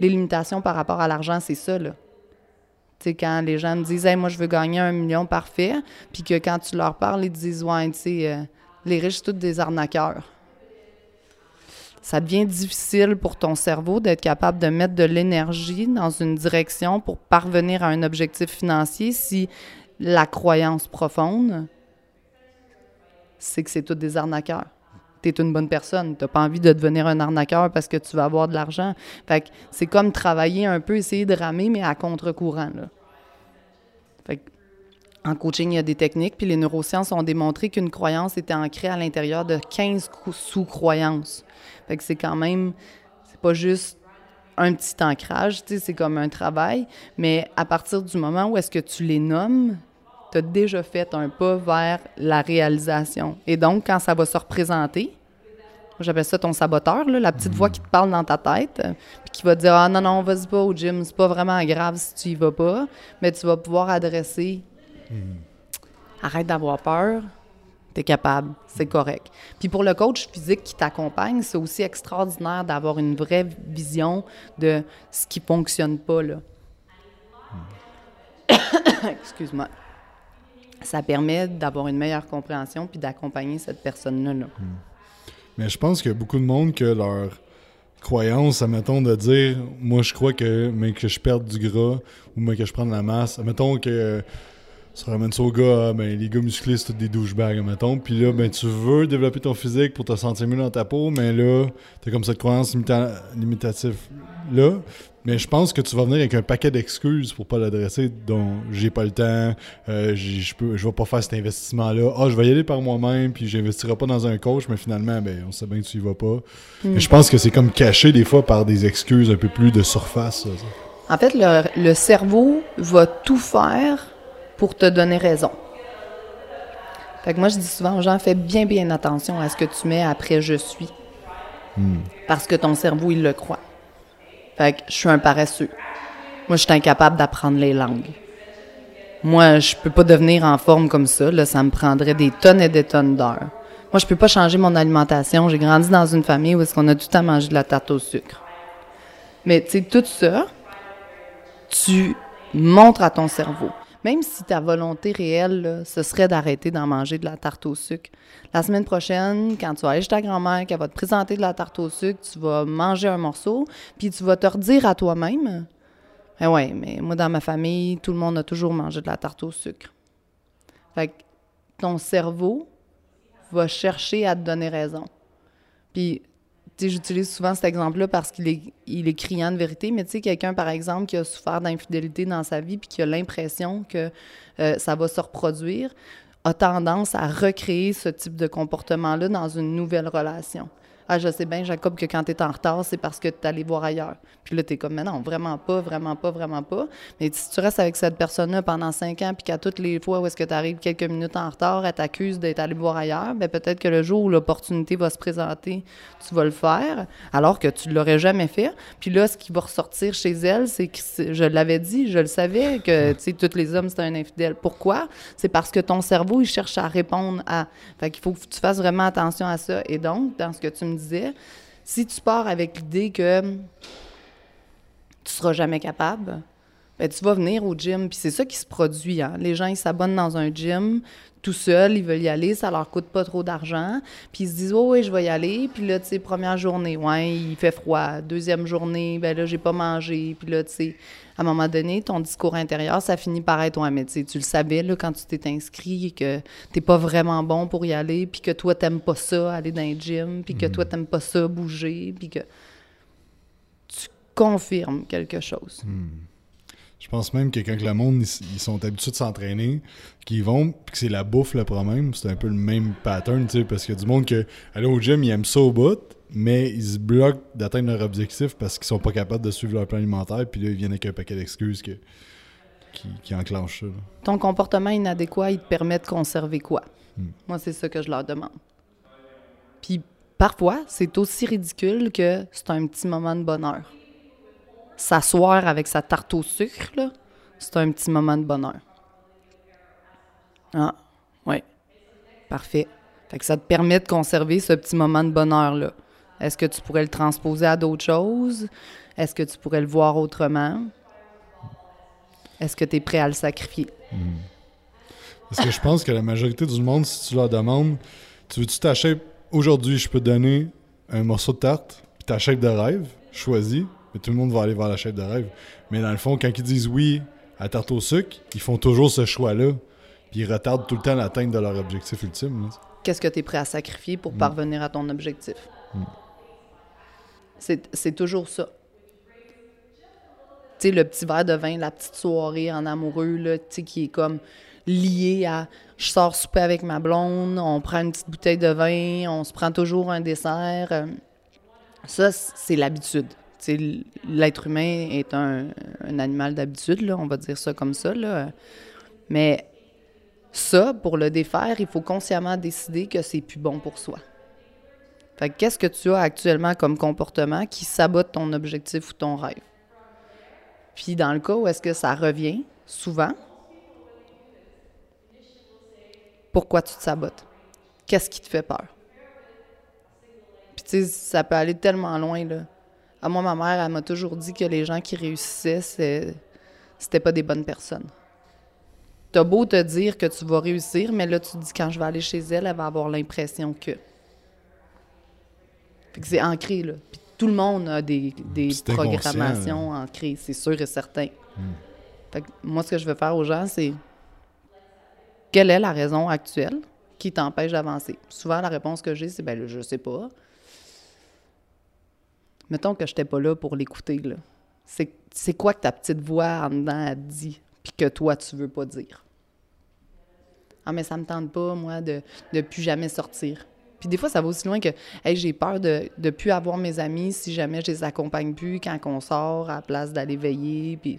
Les limitations par rapport à l'argent, c'est ça, là. Tu sais, quand les gens me disent hey, moi, je veux gagner un million parfait », puis que quand tu leur parles, ils disent « Ouais, tu sais, euh, les riches, c'est tous des arnaqueurs. » Ça devient difficile pour ton cerveau d'être capable de mettre de l'énergie dans une direction pour parvenir à un objectif financier si la croyance profonde, c'est que c'est tous des arnaqueurs. Tu es une bonne personne. Tu n'as pas envie de devenir un arnaqueur parce que tu vas avoir de l'argent. Fait que c'est comme travailler un peu, essayer de ramer, mais à contre-courant. Fait en coaching, il y a des techniques, puis les neurosciences ont démontré qu'une croyance était ancrée à l'intérieur de 15 sous-croyances. Fait que c'est quand même, c'est pas juste un petit ancrage, c'est comme un travail, mais à partir du moment où est-ce que tu les nommes, tu as déjà fait un pas vers la réalisation. Et donc, quand ça va se représenter, j'appelle ça ton saboteur, la petite voix qui te parle dans ta tête, puis qui va te dire Ah non, non, vas-y pas au gym, c'est pas vraiment grave si tu y vas pas, mais tu vas pouvoir adresser Arrête d'avoir peur, tu es capable, c'est correct. Puis pour le coach physique qui t'accompagne, c'est aussi extraordinaire d'avoir une vraie vision de ce qui fonctionne pas, là. [COUGHS] Excuse-moi ça permet d'avoir une meilleure compréhension puis d'accompagner cette personne-là. Hmm. Mais je pense qu'il y a beaucoup de monde que leur croyance, admettons, de dire moi je crois que mais que je perde du gras ou mais que je prends de la masse. Admettons que ça ramène ça au gars, ah, ben, les gars musclés, c'est tous des douchebags, mettons. Puis là, ben, tu veux développer ton physique pour te sentir mieux dans ta peau, mais là, t'as comme cette croyance limitative là. Mais je pense que tu vas venir avec un paquet d'excuses pour pas l'adresser, dont j'ai pas le temps, euh, je peux, je vais pas faire cet investissement-là. Ah, je vais y aller par moi-même, puis j'investirai pas dans un coach, mais finalement, ben, on sait bien que tu y vas pas. Hmm. Mais je pense que c'est comme caché des fois par des excuses un peu plus de surface. En fait, le, le cerveau va tout faire pour te donner raison. Fait que moi, je dis souvent aux gens, fais bien, bien attention à ce que tu mets après je suis. Hmm. Parce que ton cerveau, il le croit. Fait que je suis un paresseux. Moi, je suis incapable d'apprendre les langues. Moi, je peux pas devenir en forme comme ça. Là, ça me prendrait des tonnes et des tonnes d'heures. Moi, je peux pas changer mon alimentation. J'ai grandi dans une famille où est-ce qu'on a tout à manger de la tarte au sucre. Mais tu sais, tout ça, tu montres à ton cerveau. Même si ta volonté réelle, ce serait d'arrêter d'en manger de la tarte au sucre. La semaine prochaine, quand tu vas aller chez ta grand-mère, qu'elle va te présenter de la tarte au sucre, tu vas manger un morceau, puis tu vas te redire à toi-même Eh ouais, mais moi, dans ma famille, tout le monde a toujours mangé de la tarte au sucre. Fait que ton cerveau va chercher à te donner raison. Puis, j'utilise souvent cet exemple-là parce qu'il est, criant de vérité, mais tu sais, quelqu'un, par exemple, qui a souffert d'infidélité dans sa vie puis qui a l'impression que euh, ça va se reproduire, a tendance à recréer ce type de comportement-là dans une nouvelle relation. Ah, je sais bien, Jacob, que quand tu es en retard, c'est parce que tu es allé voir ailleurs. Puis là, tu es comme, mais non, vraiment pas, vraiment pas, vraiment pas. Mais si tu restes avec cette personne-là pendant cinq ans, puis qu'à toutes les fois où est-ce que tu arrives quelques minutes en retard, elle t'accuse d'être allé voir ailleurs, bien peut-être que le jour où l'opportunité va se présenter, tu vas le faire, alors que tu ne l'aurais jamais fait. Puis là, ce qui va ressortir chez elle, c'est que je l'avais dit, je le savais, que, tu sais, tous les hommes, c'est un infidèle. Pourquoi? C'est parce que ton cerveau, il cherche à répondre à... Fait qu'il faut que tu fasses vraiment attention à ça. Et donc, dans ce que tu me si tu pars avec l'idée que tu seras jamais capable, ben, tu vas venir au gym. Puis c'est ça qui se produit. Hein. Les gens, ils s'abonnent dans un gym tout seuls, ils veulent y aller, ça leur coûte pas trop d'argent. Puis ils se disent, oh, oui, je vais y aller. Puis là, tu sais, première journée, ouais, il fait froid. Deuxième journée, ben là, j'ai pas mangé. Puis là, tu sais, à un moment donné, ton discours intérieur, ça finit par être, ouais, mais tu le savais, là, quand tu t'es inscrit, que t'es pas vraiment bon pour y aller, puis que toi, t'aimes pas ça, aller dans un gym, puis que toi, t'aimes pas ça, bouger, puis que tu confirmes quelque chose. Je pense même que quand le monde, ils, sont habitués de s'entraîner, qu'ils vont, puis que c'est la bouffe le problème, c'est un peu le même pattern, tu sais, parce qu'il y a du monde qui, aller au gym, ils aiment ça au bout, mais ils se bloquent d'atteindre leur objectif parce qu'ils sont pas capables de suivre leur plan alimentaire, puis là, ils viennent avec un paquet d'excuses qui, qui enclenchent ça. Ton comportement inadéquat, il te permet de conserver quoi? Hmm. Moi, c'est ça que je leur demande. Puis parfois, c'est aussi ridicule que c'est un petit moment de bonheur s'asseoir avec sa tarte au sucre, c'est un petit moment de bonheur. Ah, oui. Parfait. Fait que ça te permet de conserver ce petit moment de bonheur-là. Est-ce que tu pourrais le transposer à d'autres choses? Est-ce que tu pourrais le voir autrement? Est-ce que tu es prêt à le sacrifier? Hmm. Parce que je pense que la majorité du monde, si tu leur demandes, tu veux-tu t'acheter aujourd'hui, je peux te donner un morceau de tarte, puis ta shape de rêve, choisis, mais tout le monde va aller voir la chef de rêve. Mais dans le fond, quand ils disent oui à tarte au sucre, ils font toujours ce choix-là. Puis ils retardent tout le temps l'atteinte de leur objectif ultime. Qu'est-ce que tu es prêt à sacrifier pour mm. parvenir à ton objectif? Mm. C'est toujours ça. Tu sais, le petit verre de vin, la petite soirée en amoureux, là, tu qui est comme lié à je sors souper avec ma blonde, on prend une petite bouteille de vin, on se prend toujours un dessert. Euh, ça, c'est l'habitude l'être humain est un, animal d'habitude, on va dire ça comme ça. Là. Mais ça, pour le défaire, il faut consciemment décider que c'est plus bon pour soi. Fait qu'est-ce que tu as actuellement comme comportement qui sabote ton objectif ou ton rêve? Puis dans le cas où est-ce que ça revient, souvent, pourquoi tu te sabotes? Qu'est-ce qui te fait peur? Puis tu sais, ça peut aller tellement loin, là. À moi, ma mère, elle m'a toujours dit que les gens qui réussissaient, c'était pas des bonnes personnes. T'as beau te dire que tu vas réussir, mais là, tu te dis quand je vais aller chez elle, elle va avoir l'impression que. C'est ancré, là. Puis tout le monde a des, des programmations ancrées, c'est sûr et certain. Hmm. Fait que moi, ce que je veux faire aux gens, c'est quelle est la raison actuelle qui t'empêche d'avancer? Souvent, la réponse que j'ai, c'est ben, je sais pas mettons que je n'étais pas là pour l'écouter, là. C'est quoi que ta petite voix en dedans a dit, puis que toi, tu veux pas dire? Ah, mais ça me tente pas, moi, de ne plus jamais sortir. Puis des fois, ça va aussi loin que hey, j'ai peur de ne plus avoir mes amis si jamais je les accompagne plus quand on sort à la place d'aller veiller. Puis...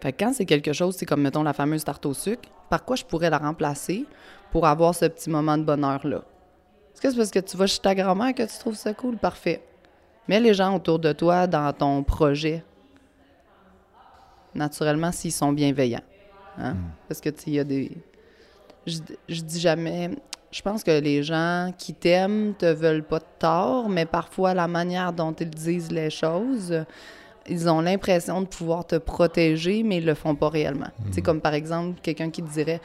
Fait que quand c'est quelque chose, c'est comme, mettons, la fameuse tarte au sucre, par quoi je pourrais la remplacer pour avoir ce petit moment de bonheur-là? Est-ce que c'est parce que tu vas chez ta grand-mère que tu trouves ça cool? Parfait. Mets les gens autour de toi dans ton projet. Naturellement, s'ils sont bienveillants. Hein? Hmm. Parce que, tu il y a des. Je, je, dis jamais. Je pense que les gens qui t'aiment te veulent pas de tort, mais parfois, la manière dont ils disent les choses, ils ont l'impression de pouvoir te protéger, mais ils le font pas réellement. C'est hmm. comme par exemple quelqu'un qui te dirait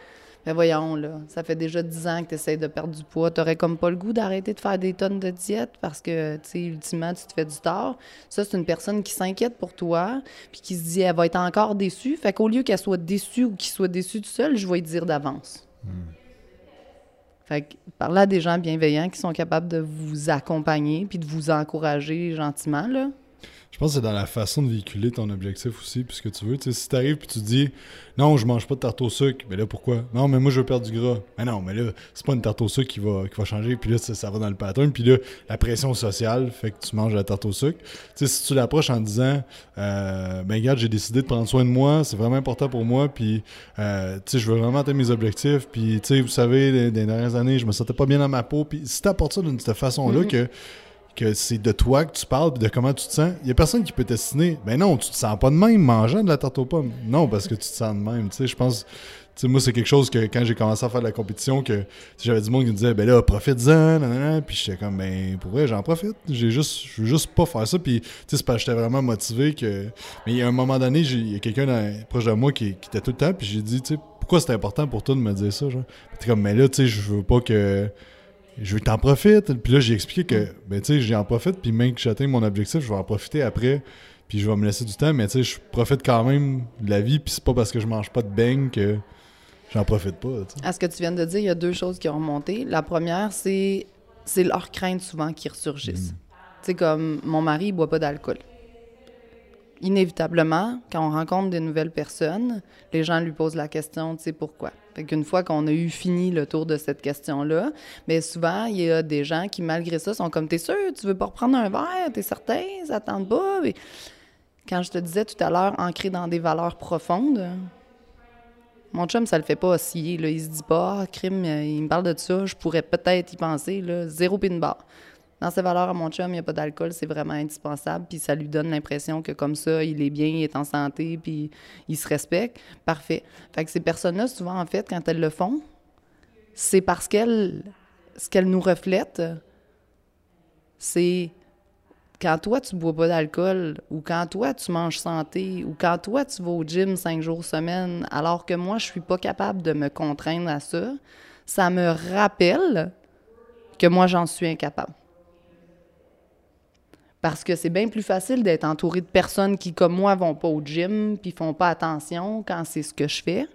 mais voyons, là, ça fait déjà dix ans que tu essaies de perdre du poids. Tu comme pas le goût d'arrêter de faire des tonnes de diète parce que, tu sais, ultimement, tu te fais du tort. Ça, c'est une personne qui s'inquiète pour toi, puis qui se dit, elle va être encore déçue. Fait qu'au lieu qu'elle soit déçue ou qu'il soit déçu tout seul, je vais lui dire d'avance. Hmm. Fait que à des gens bienveillants qui sont capables de vous accompagner puis de vous encourager gentiment, là, je pense que c'est dans la façon de véhiculer ton objectif aussi, puisque tu veux. Tu sais, si t'arrives puis tu dis non, je mange pas de tarte au sucre, mais là pourquoi? Non, mais moi je veux perdre du gras. Mais non, mais là, c'est pas une tarte au sucre qui va, qui va changer, puis là ça, va dans le pattern, puis là la pression sociale fait que tu manges la tarte au sucre. Tu sais, si tu l'approches en disant euh, ben regarde, j'ai décidé de prendre soin de moi, c'est vraiment important pour moi, puis euh, tu sais, je veux vraiment atteindre mes objectifs, puis tu sais, vous savez, les, dernières années, je me sentais pas bien dans ma peau, puis si t'apportes ça d'une cette façon-là, mm-hmm. que que c'est de toi que tu parles de comment tu te sens. Il y a personne qui peut t'estimer. Ben non, tu te sens pas de même mangeant de la tarte aux pommes. Non, parce que tu te sens de même. Tu sais, je pense. Tu sais, moi, c'est quelque chose que quand j'ai commencé à faire de la compétition, que j'avais du monde qui me disait, ben là, profite-en, puis j'étais comme, ben pour vrai, j'en profite. J'ai juste, veux juste pas faire ça. Puis, tu sais, c'est parce que j'étais vraiment motivé que. Mais il y a un moment donné, il y a quelqu'un proche de moi qui, était tout le temps, puis j'ai dit, tu pourquoi c'est important pour toi de me dire ça, genre? T'es comme, mais là, tu sais, je veux pas que je veux que t'en profites. Puis là, j'ai expliqué que, ben, tu sais, j'en profite, puis même que j'atteins mon objectif, je vais en profiter après, puis je vais me laisser du temps, mais tu sais, je profite quand même de la vie, puis c'est pas parce que je mange pas de beigne que j'en profite pas. À ce que tu viens de dire, il y a deux choses qui ont remonté. La première, c'est c'est leurs craintes souvent qui ressurgissent. Mm. Tu sais, comme mon mari, il boit pas d'alcool inévitablement, quand on rencontre de nouvelles personnes, les gens lui posent la question, tu sais, pourquoi? Qu'une fois qu'on a eu fini le tour de cette question-là, mais souvent, il y a des gens qui, malgré ça, sont comme, t'es sûr, tu veux pas reprendre un verre, t'es certain, ça tente pas? quand je te disais tout à l'heure, ancré dans des valeurs profondes, mon chum, ça le fait pas osciller, là. Il se dit pas, ah, crime, il me parle de ça, je pourrais peut-être y penser, là. Zéro pin bar dans ses valeurs à mon chum, il n'y a pas d'alcool, c'est vraiment indispensable. Puis ça lui donne l'impression que comme ça, il est bien, il est en santé, puis il se respecte. Parfait. Fait que ces personnes-là, souvent, en fait, quand elles le font, c'est parce qu'elles, ce qu'elles nous reflètent, c'est quand toi, tu bois pas d'alcool, ou quand toi, tu manges santé, ou quand toi, tu vas au gym cinq jours semaine, alors que moi, je suis pas capable de me contraindre à ça, ça me rappelle que moi, j'en suis incapable. Parce que c'est bien plus facile d'être entouré de personnes qui, comme moi, vont pas au gym puis font pas attention quand c'est ce que je fais.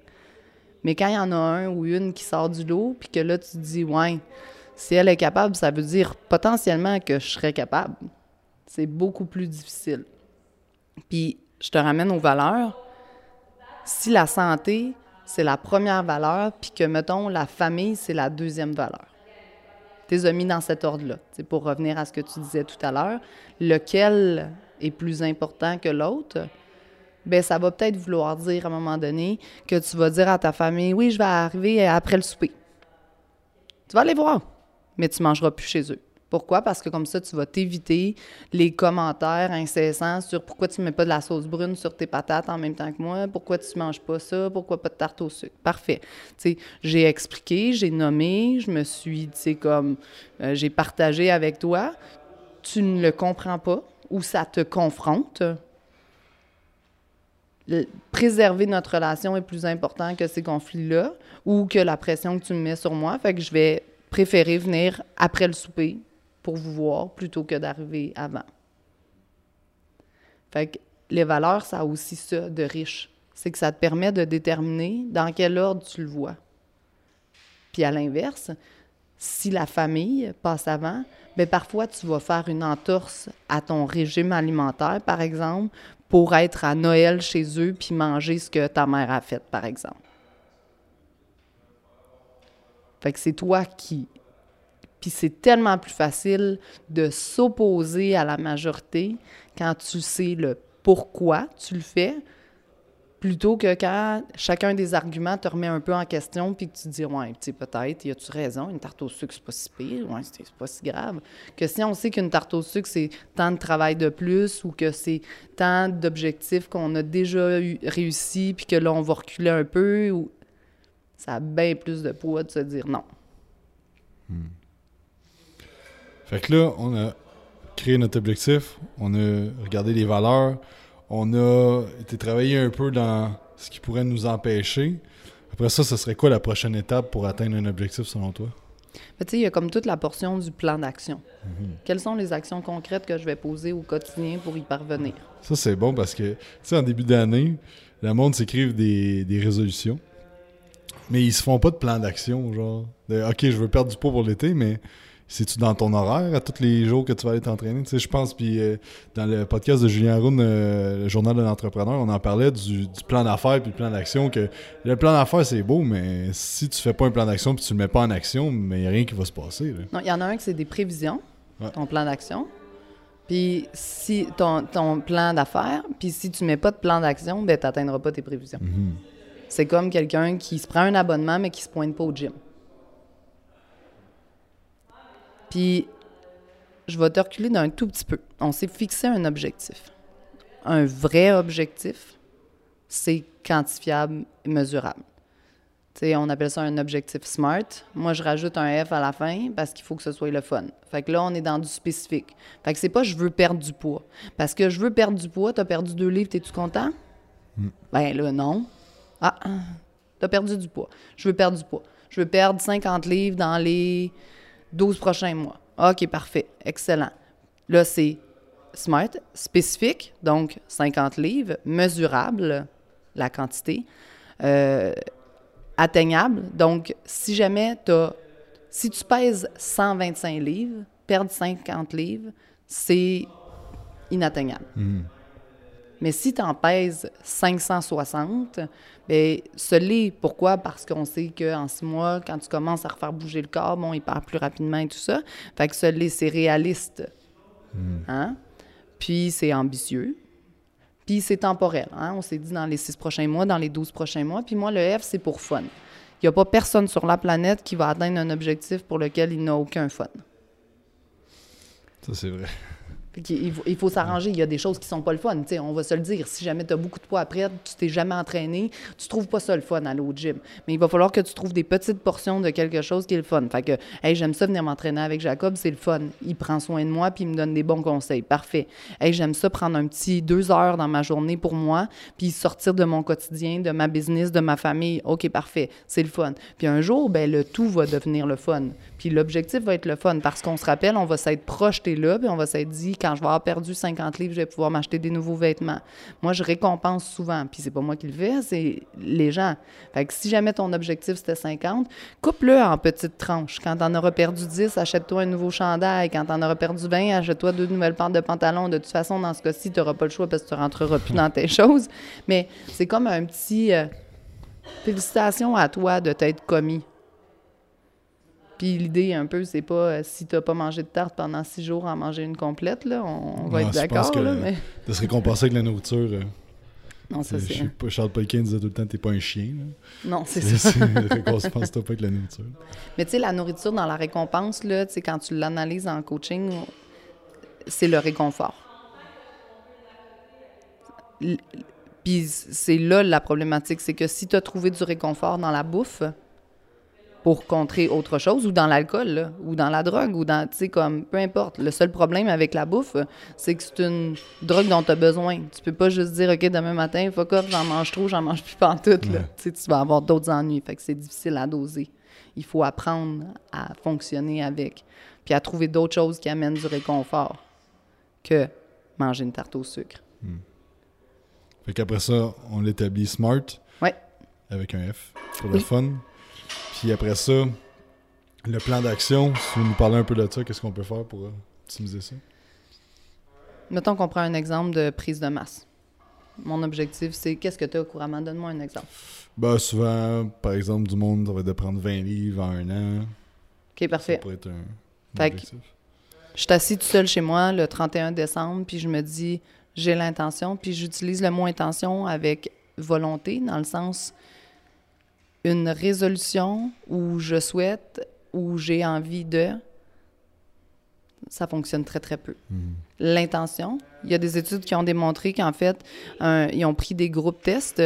Mais quand il y en a un ou une qui sort du lot, puis que là, tu te dis, ouais, si elle est capable, ça veut dire potentiellement que je serais capable. C'est beaucoup plus difficile. Puis, je te ramène aux valeurs. Si la santé, c'est la première valeur, puis que, mettons, la famille, c'est la deuxième valeur tu mis dans cet ordre-là. Pour revenir à ce que tu disais tout à l'heure, lequel est plus important que l'autre? Ben ça va peut-être vouloir dire à un moment donné que tu vas dire à ta famille Oui, je vais arriver après le souper. Tu vas aller voir, mais tu mangeras plus chez eux. Pourquoi? Parce que comme ça, tu vas t'éviter les commentaires incessants sur pourquoi tu ne mets pas de la sauce brune sur tes patates en même temps que moi, pourquoi tu ne manges pas ça, pourquoi pas de tarte au sucre. Parfait. j'ai expliqué, j'ai nommé, je me suis, tu comme, euh, j'ai partagé avec toi. Tu ne le comprends pas ou ça te confronte. préserver notre relation est plus important que ces conflits-là ou que la pression que tu me mets sur moi. Fait que je vais préférer venir après le souper pour vous voir plutôt que d'arriver avant. Fait que les valeurs, ça a aussi ça de riche. C'est que ça te permet de déterminer dans quel ordre tu le vois. Puis à l'inverse, si la famille passe avant, bien parfois tu vas faire une entorse à ton régime alimentaire, par exemple, pour être à Noël chez eux puis manger ce que ta mère a fait, par exemple. Fait que c'est toi qui puis c'est tellement plus facile de s'opposer à la majorité quand tu sais le pourquoi tu le fais, plutôt que quand chacun des arguments te remet un peu en question, puis que tu te dis, ouais, peut-être, y a-tu raison, une tarte au sucre, c'est pas si pire, ouais, c'est pas si grave. Que si on sait qu'une tarte au sucre, c'est tant de travail de plus, ou que c'est tant d'objectifs qu'on a déjà eu, réussi, puis que là, on va reculer un peu, ou... ça a bien plus de poids de se dire non. Hmm. Fait que là, on a créé notre objectif, on a regardé les valeurs, on a été travailler un peu dans ce qui pourrait nous empêcher. Après ça, ce serait quoi la prochaine étape pour atteindre un objectif selon toi? Ben, tu sais, il y a comme toute la portion du plan d'action. Mhm. Quelles sont les actions concrètes que je vais poser au quotidien pour y parvenir? Ça, c'est bon parce que, tu sais, en début d'année, le monde s'écrive des, des résolutions. Mais ils se font pas de plan d'action, genre. de, OK, je veux perdre du poids pour l'été, mais c'est-tu dans ton horaire à tous les jours que tu vas aller t'entraîner? Tu sais, je pense, puis euh, dans le podcast de Julien Roun, euh, le journal de l'entrepreneur, on en parlait du, du plan d'affaires puis le plan d'action, que le plan d'affaires, c'est beau, mais si tu fais pas un plan d'action puis tu le mets pas en action, mais il n'y a rien qui va se passer. là. Non, il y en a un qui c'est des prévisions, Ouais. ton plan d'action. Puis si ton, ton plan d'affaires, puis si tu mets pas de plan d'action, ben tu n'atteindras pas tes prévisions. Mhm. C'est comme quelqu'un qui se prend un abonnement mais qui se pointe pas au gym. Puis je vais te reculer d'un tout petit peu. On s'est fixé un objectif. Un vrai objectif, c'est quantifiable et mesurable. Tu sais, on appelle ça un objectif SMART. Moi, je rajoute un F à la fin parce qu'il faut que ce soit le fun. Fait que là, on est dans du spécifique. Fait que c'est pas je veux perdre du poids. Parce que je veux perdre du poids, t'as perdu deux livres, t'es-tu content? Ben là, non. Ah, ah, t'as perdu du poids. Je veux perdre du poids. Je veux perdre 50 livres dans les 12 prochains mois. OK, parfait. Excellent. Là, c'est SMART, spécifique, donc 50 livres, mesurable, la quantité, euh, atteignable. Donc, si jamais tu Si tu pèses 125 livres, perdre 50 livres, c'est inatteignable. Mais si tu en pèses 560, bien, ce l'est. Pourquoi? Parce qu'on sait qu'en six mois, quand tu commences à refaire bouger le corps, bon, il part plus rapidement et tout ça. Fait que ce l'est, c'est réaliste. Hein? Puis c'est ambitieux. Puis c'est temporel. Hein? On s'est dit dans les six prochains mois, dans les 12 prochains mois. Puis moi, le F, c'est pour fun. Il n'y a pas personne sur la planète qui va atteindre un objectif pour lequel il n'a aucun fun. Ça, c'est vrai. Il faut, s'arranger. Il y a des choses qui sont pas le fun. on va se le dire. Si jamais tu as beaucoup de poids après, tu t'es jamais entraîné, tu trouves pas ça le fun aller au gym. Mais il va falloir que tu trouves des petites portions de quelque chose qui est le fun. Fait que, hey, j'aime ça venir m'entraîner avec Jacob, c'est le fun. Il prend soin de moi puis il me donne des bons conseils. Parfait. Hey, j'aime ça prendre un petit deux heures dans ma journée pour moi puis sortir de mon quotidien, de ma business, de ma famille. OK, parfait. C'est le fun. Puis un jour, ben le tout va devenir le fun. Puis l'objectif va être le fun parce qu'on se rappelle, on va s'être projeté là, puis on va s'être dit, quand je vais avoir perdu 50 livres, je vais pouvoir m'acheter des nouveaux vêtements. Moi, je récompense souvent, puis c'est pas moi qui le fais, c'est les gens. Fait que si jamais ton objectif c'était 50, coupe-le en petites tranches. Quand t'en auras perdu 10, achète-toi un nouveau chandail. Quand t'en auras perdu 20, achète-toi deux nouvelles paires de pantalons. De toute façon, dans ce cas-ci, tu n'auras pas le choix parce que tu rentreras plus dans tes choses. Mais c'est comme un petit... euh, félicitations à toi de t'être commis. Puis l'idée, un peu, c'est pas euh, si t'as pas mangé de tarte pendant six jours, en manger une complète, là. On, on va Non, être d'accord, mais... [LAUGHS] De se récompenser avec la nourriture. euh, Non, ça, c'est... Charles Pellequin disait tout le temps, t'es pas un chien. là. Non, c'est ça. c'est- récompense-toi pas avec la nourriture. [LAUGHS] Mais tu sais, la nourriture dans la récompense, là, quand tu l'analyses en coaching, c'est le réconfort. L- Puis c'est là la problématique, c'est que si tu as trouvé du réconfort dans la bouffe pour contrer autre chose, ou dans l'alcool, ou dans la drogue, ou dans, tu sais, comme, peu importe. Le seul problème avec la bouffe, c'est que c'est une drogue dont tu as besoin. Tu peux pas juste dire, OK, demain matin, fuck off, j'en mange trop, j'en mange plus pantoute, là. Ouais. Tu sais, tu vas avoir d'autres ennuis. Fait que c'est difficile à doser. Il faut apprendre à fonctionner avec, puis à trouver d'autres choses qui amènent du réconfort que manger une tarte au sucre. Fait qu'après ça, on l'établit smart Ouais. avec un F pour le Oui. fun. Puis après ça, le plan d'action, si vous nous parlez un peu de ça, qu'est-ce qu'on peut faire pour euh, optimiser ça? Mettons qu'on prend un exemple de prise de masse. Mon objectif, c'est qu'est-ce que tu as couramment? Donne-moi un exemple. Ben, souvent, par exemple, du monde, ça va être de prendre 20 livres en un an. OK, Ça parfait. pourrait être un, Fait que- objectif. Je suis assis tout seul chez moi le 31 décembre, puis je me dis, j'ai l'intention, puis j'utilise le mot intention avec volonté, dans le sens une résolution où je souhaite, où j'ai envie de, ça fonctionne très, très peu. L'intention, il y a des études qui ont démontré qu'en fait, un- ils ont pris des groupes tests.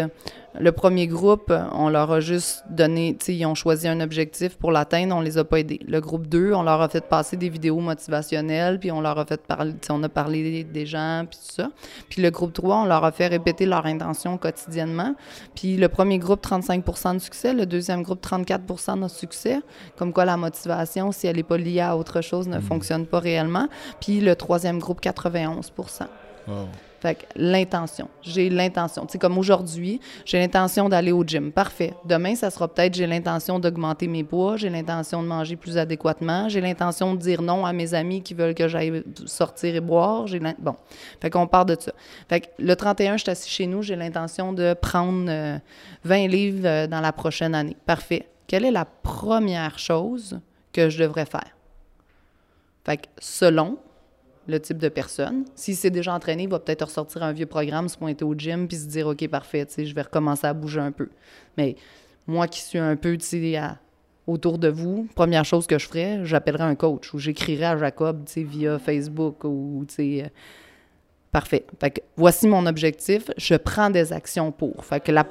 Le premier groupe, on leur a juste donné, tu sais, ils ont choisi un objectif pour l'atteindre, on les a pas aidés. Le groupe 2, on leur a fait passer des vidéos motivationnelles, puis on leur a fait parler, on a parlé des gens, puis tout ça. Puis le groupe 3, on leur a fait répéter leur intention quotidiennement. Puis le premier groupe, 35% de succès, le deuxième groupe, 34% de succès. Comme quoi la motivation, si elle n'est pas liée à autre chose, ne fonctionne pas réellement. Puis le troisième groupe, 91 Wow. Fait que l'intention. J'ai l'intention. Tu sais, comme aujourd'hui, j'ai l'intention d'aller au gym. Parfait. Demain, ça sera peut-être j'ai l'intention d'augmenter mes poids, j'ai l'intention de manger plus adéquatement, j'ai l'intention de dire non à mes amis qui veulent que j'aille sortir et boire. J'ai bon. Fait qu'on part de ça. Fait que le 31, je suis assis chez nous, j'ai l'intention de prendre 20 euh, livres euh, dans la prochaine année. Parfait. Quelle est la première chose que je devrais faire? Fait que selon le type de personne. S'il s'est déjà entraîné, il va peut-être ressortir un vieux programme, se pointer au gym, puis se dire OK, parfait, je vais recommencer à bouger un peu. Mais moi qui suis un peu autour de vous, première chose que je ferais, j'appellerais un coach ou j'écrirais à Jacob via Facebook ou euh, Parfait. Voici mon objectif. Je prends des actions pour.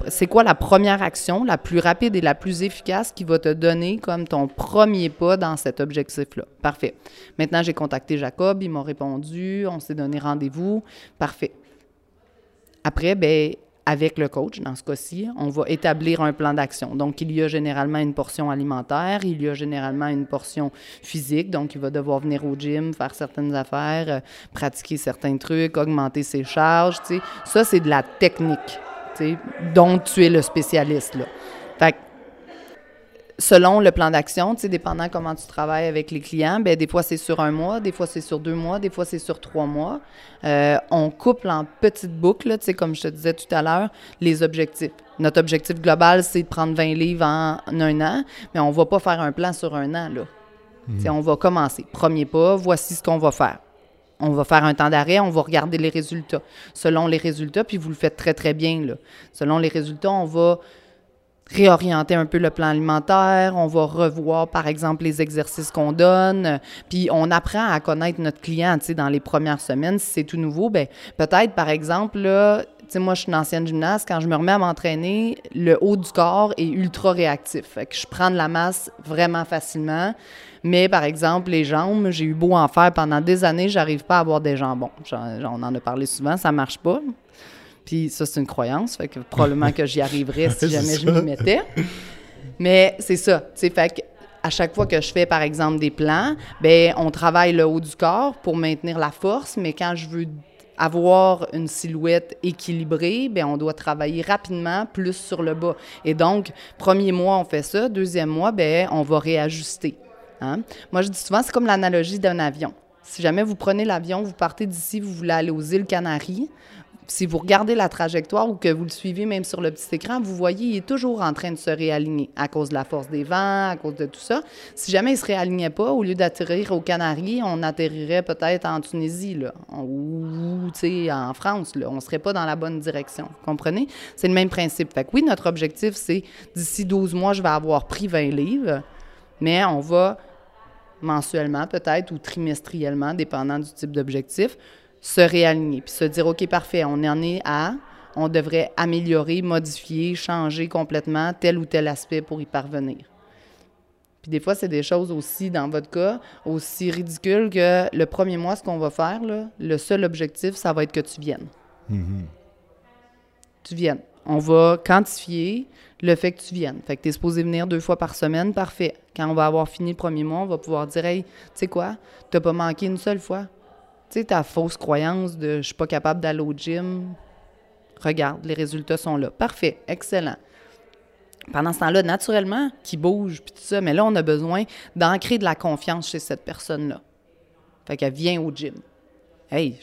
C'est quoi la première action, la plus rapide et la plus efficace qui va te donner comme ton premier pas dans cet objectif-là? Parfait. Maintenant, j'ai contacté Jacob, il m'a répondu, on s'est donné rendez-vous. Parfait. Après, ben avec le coach, dans ce cas-ci, on va établir un plan d'action. Donc, il y a généralement une portion alimentaire, il y a généralement une portion physique, donc il va devoir venir au gym, faire certaines affaires, euh, pratiquer certains trucs, augmenter ses charges, tu sais. Ça, c'est de la technique, dont tu es le spécialiste, là. Fait selon le plan d'action, tu sais, dépendant comment tu travailles avec les clients, ben des fois c'est sur un mois, des fois c'est sur deux mois, des fois c'est sur trois mois. Euh, on couple en petites boucles, tu sais, comme je te disais tout à l'heure, les objectifs. Notre objectif global, c'est de prendre 20 livres en un an, mais on va pas faire un plan sur un an, là. Mhm. On va commencer. Premier pas, voici ce qu'on va faire. On va faire un temps d'arrêt, on va regarder les résultats. Selon les résultats, puis vous le faites très, très bien, là. Selon les résultats, on va réorienter un peu le plan alimentaire, on va revoir par exemple les exercices qu'on donne, puis on apprend à connaître notre client, tu sais, dans les premières semaines, si c'est tout nouveau, ben peut-être par exemple là, tu sais, moi, je suis une ancienne gymnaste. Quand je me remets à m'entraîner, le haut du corps est ultra réactif. Fait que je prends de la masse vraiment facilement. Mais, par exemple, les jambes, j'ai eu beau en faire pendant des années, j'arrive pas à avoir des jambons. on en a parlé souvent, ça marche pas. Puis ça, c'est une croyance, fait que probablement que j'y arriverais [LAUGHS] si jamais je m'y mettais. Mais c'est ça, tu sais, fait que à chaque fois que je fais, par exemple, des plans, ben on travaille le haut du corps pour maintenir la force, mais quand je veux avoir une silhouette équilibrée, ben on doit travailler rapidement plus sur le bas. Et donc, premier mois, on fait ça. Deuxième mois, ben on va réajuster. Hein. Moi, je dis souvent, c'est comme l'analogie d'un avion. Si jamais vous prenez l'avion, vous partez d'ici, vous voulez aller aux îles Canaries, si vous regardez la trajectoire ou que vous le suivez même sur le petit écran, vous voyez, il est toujours en train de se réaligner à cause de la force des vents, à cause de tout ça. Si jamais il ne se réalignait pas, au lieu d'atterrir aux Canaries, on atterrirait peut-être en Tunisie là, ou en France. Là. On ne serait pas dans la bonne direction. Vous comprenez? C'est le même principe. Fait que oui, notre objectif, c'est d'ici 12 mois, je vais avoir pris 20 livres, mais on va mensuellement peut-être ou trimestriellement, dépendant du type d'objectif, se réaligner, puis se dire, OK, parfait, on en est à, on devrait améliorer, modifier, changer complètement tel ou tel aspect pour y parvenir. Puis des fois, c'est des choses aussi, dans votre cas, aussi ridicules que le premier mois, ce qu'on va faire, là, le seul objectif, ça va être que tu viennes. Mm-hmm. Tu viennes. On va quantifier le fait que tu viennes. Fait que tu es supposé venir deux fois par semaine, parfait. Quand on va avoir fini le premier mois, on va pouvoir dire Hey, tu sais quoi, tu pas manqué une seule fois. Tu sais, ta fausse croyance de je suis pas capable d'aller au gym, regarde, les résultats sont là. Parfait, excellent. Pendant ce temps-là, naturellement, qui bouge, puis tout ça, mais là, on a besoin d'ancrer de la confiance chez cette personne-là. Fait qu'elle vient au gym. Hey,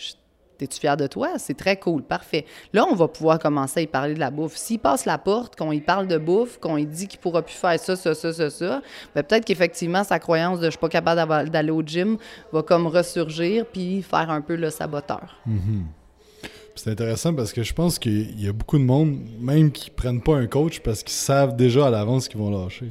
T'es-tu fier de toi? C'est très cool, parfait. Là, on va pouvoir commencer à y parler de la bouffe. S'il passe la porte, qu'on y parle de bouffe, qu'on lui dit qu'il pourra plus faire ça, ça, ça, ça, ça, ben, peut-être qu'effectivement, sa croyance de « je suis pas capable d'aller au gym » va comme ressurgir puis faire un peu le saboteur. Mm-hmm. C'est intéressant parce que je pense qu'il y a beaucoup de monde, même qui prennent pas un coach parce qu'ils savent déjà à l'avance qu'ils vont lâcher.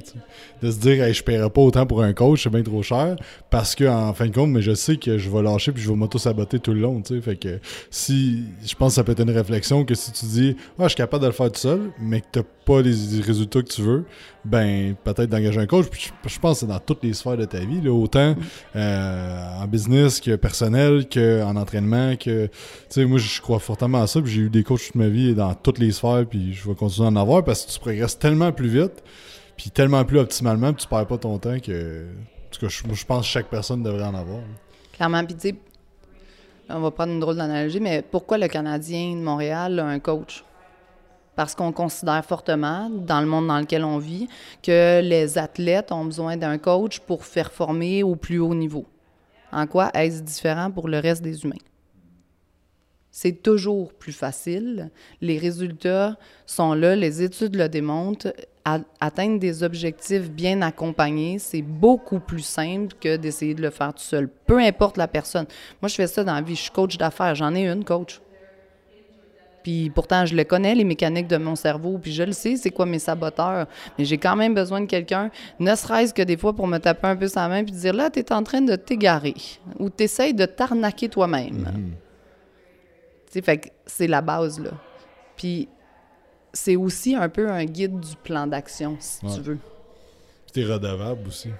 De se dire, je paierai pas autant pour un coach, c'est bien trop cher, parce qu'en fin de compte, mais je sais que je vais lâcher puis je vais m'auto-saboter tout le long. Fait que si, je pense que ça peut être une réflexion que si tu dis, ah, je suis capable de le faire tout seul, mais que tu pas les résultats que tu veux, ben peut-être d'engager un coach. je, pense que c'est dans toutes les sphères de ta vie, là, autant euh, en business que personnel, qu'en entraînement, que tu sais, moi je crois fortement ça. J'ai eu des coachs toute ma vie dans toutes les sphères, puis je vais continuer à en avoir parce que tu progresses tellement plus vite, puis tellement plus optimalement, puis tu perds pas ton temps que. En tout cas, je, pense que chaque personne devrait en avoir. Clairement, puis on va prendre une drôle d'analogie, mais pourquoi le Canadien de Montréal a un coach? Parce qu'on considère fortement, dans le monde dans lequel on vit, que les athlètes ont besoin d'un coach pour faire former au plus haut niveau. En quoi est-ce différent pour le reste des humains? C'est toujours plus facile. Les résultats sont là, les études le démontrent. atteindre des objectifs bien accompagnés, c'est beaucoup plus simple que d'essayer de le faire tout seul, peu importe la personne. Moi, je fais ça dans la vie. Je suis coach d'affaires. J'en ai une, coach. Puis pourtant, je le connais, les mécaniques de mon cerveau, puis je le sais, c'est quoi mes saboteurs. Mais j'ai quand même besoin de quelqu'un, ne serait-ce que des fois pour me taper un peu sa main puis dire là, tu es en train de t'égarer ou tu essayes de t'arnaquer toi-même. Mhm. Fait que c'est la base, là. Puis c'est aussi un peu un guide du plan d'action, si tu veux. Puis t'es redevable aussi.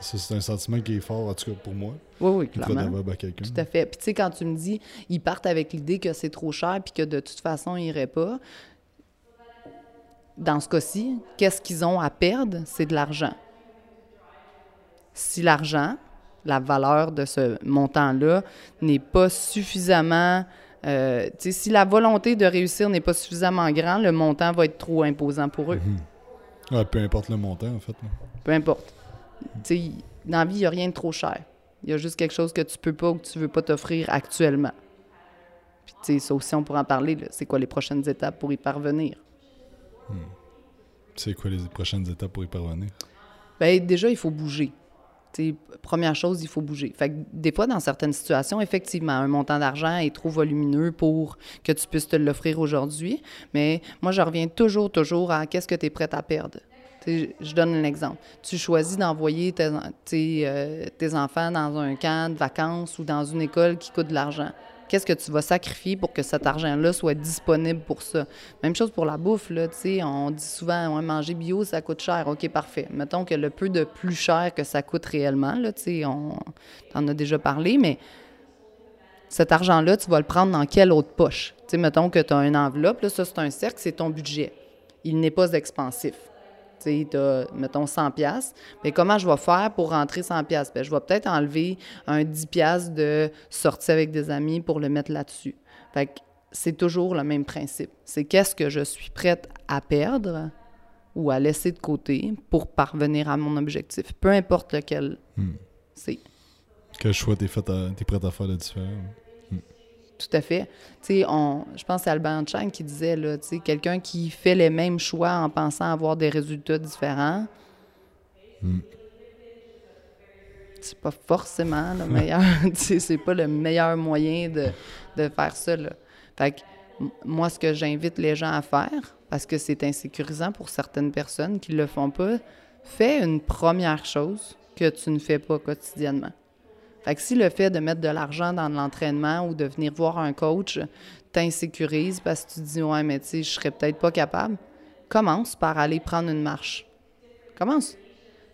c'est un sentiment qui est fort, en tout cas pour moi. Oui, oui, clairement. À quelqu'un. Tout à fait. Puis tu sais, quand tu me dis, ils partent avec l'idée que c'est trop cher puis que de toute façon, ils n'iraient pas, dans ce cas-ci, qu'est-ce qu'ils ont à perdre? C'est de l'argent. Si l'argent, la valeur de ce montant-là, n'est pas suffisamment... Euh, si la volonté de réussir n'est pas suffisamment grande, le montant va être trop imposant pour eux. Mhm. peu importe le montant, en fait. Peu importe. sais, dans la vie, il n'y a rien de trop cher. Il y a juste quelque chose que tu peux pas ou que tu veux pas t'offrir actuellement. Puis, ça aussi, on pourra en parler. C'est quoi les prochaines étapes pour y parvenir? Hmm. C'est quoi les prochaines étapes pour y parvenir? Bien, déjà, il faut bouger. Première chose, il faut bouger. Fait des fois, dans certaines situations, effectivement, un montant d'argent est trop volumineux pour que tu puisses te l'offrir aujourd'hui. Mais moi, je reviens toujours, toujours à qu'est-ce que tu es prête à perdre je donne un exemple. Tu choisis d'envoyer euh, tes, enfants dans un camp de vacances ou dans une école qui coûte de l'argent. Qu'est-ce que tu vas sacrifier pour que cet argent-là soit disponible pour ça? Même chose pour la bouffe, là, on dit souvent, manger bio, ça coûte cher. OK, parfait. Mettons que le peu de plus cher que ça coûte réellement, là, on t'en a déjà parlé, mais cet argent-là, tu vas le prendre dans quelle autre poche? mettons que tu as une enveloppe, là, ça c'est un cercle, c'est ton budget. Il n'est pas expansif tu as, mettons, 100 pièces mais comment je vais faire pour rentrer 100 pièces ben, je vais peut-être enlever un 10 pièces de sortie avec des amis pour le mettre là-dessus. Fait c'est toujours le même principe. C'est qu'est-ce que je suis prête à perdre ou à laisser de côté pour parvenir à mon objectif, peu importe lequel hmm. c'est. Quel choix t'es, fait t'es prête à faire de différent? Tout à fait. Tu sais, je pense c'est Albert Einstein qui disait, là, tu sais, quelqu'un qui fait les mêmes choix en pensant avoir des résultats différents, hmm. c'est pas forcément le meilleur, [LAUGHS] tu sais, c'est pas le meilleur moyen de, de faire ça, là. Fait que, moi, ce que j'invite les gens à faire, parce que c'est insécurisant pour certaines personnes qui le font pas, fais une première chose que tu ne fais pas quotidiennement. Fait que si le fait de mettre de l'argent dans l'entraînement ou de venir voir un coach t'insécurise parce que tu te dis ouais mais tu sais je serais peut-être pas capable, commence par aller prendre une marche. Commence.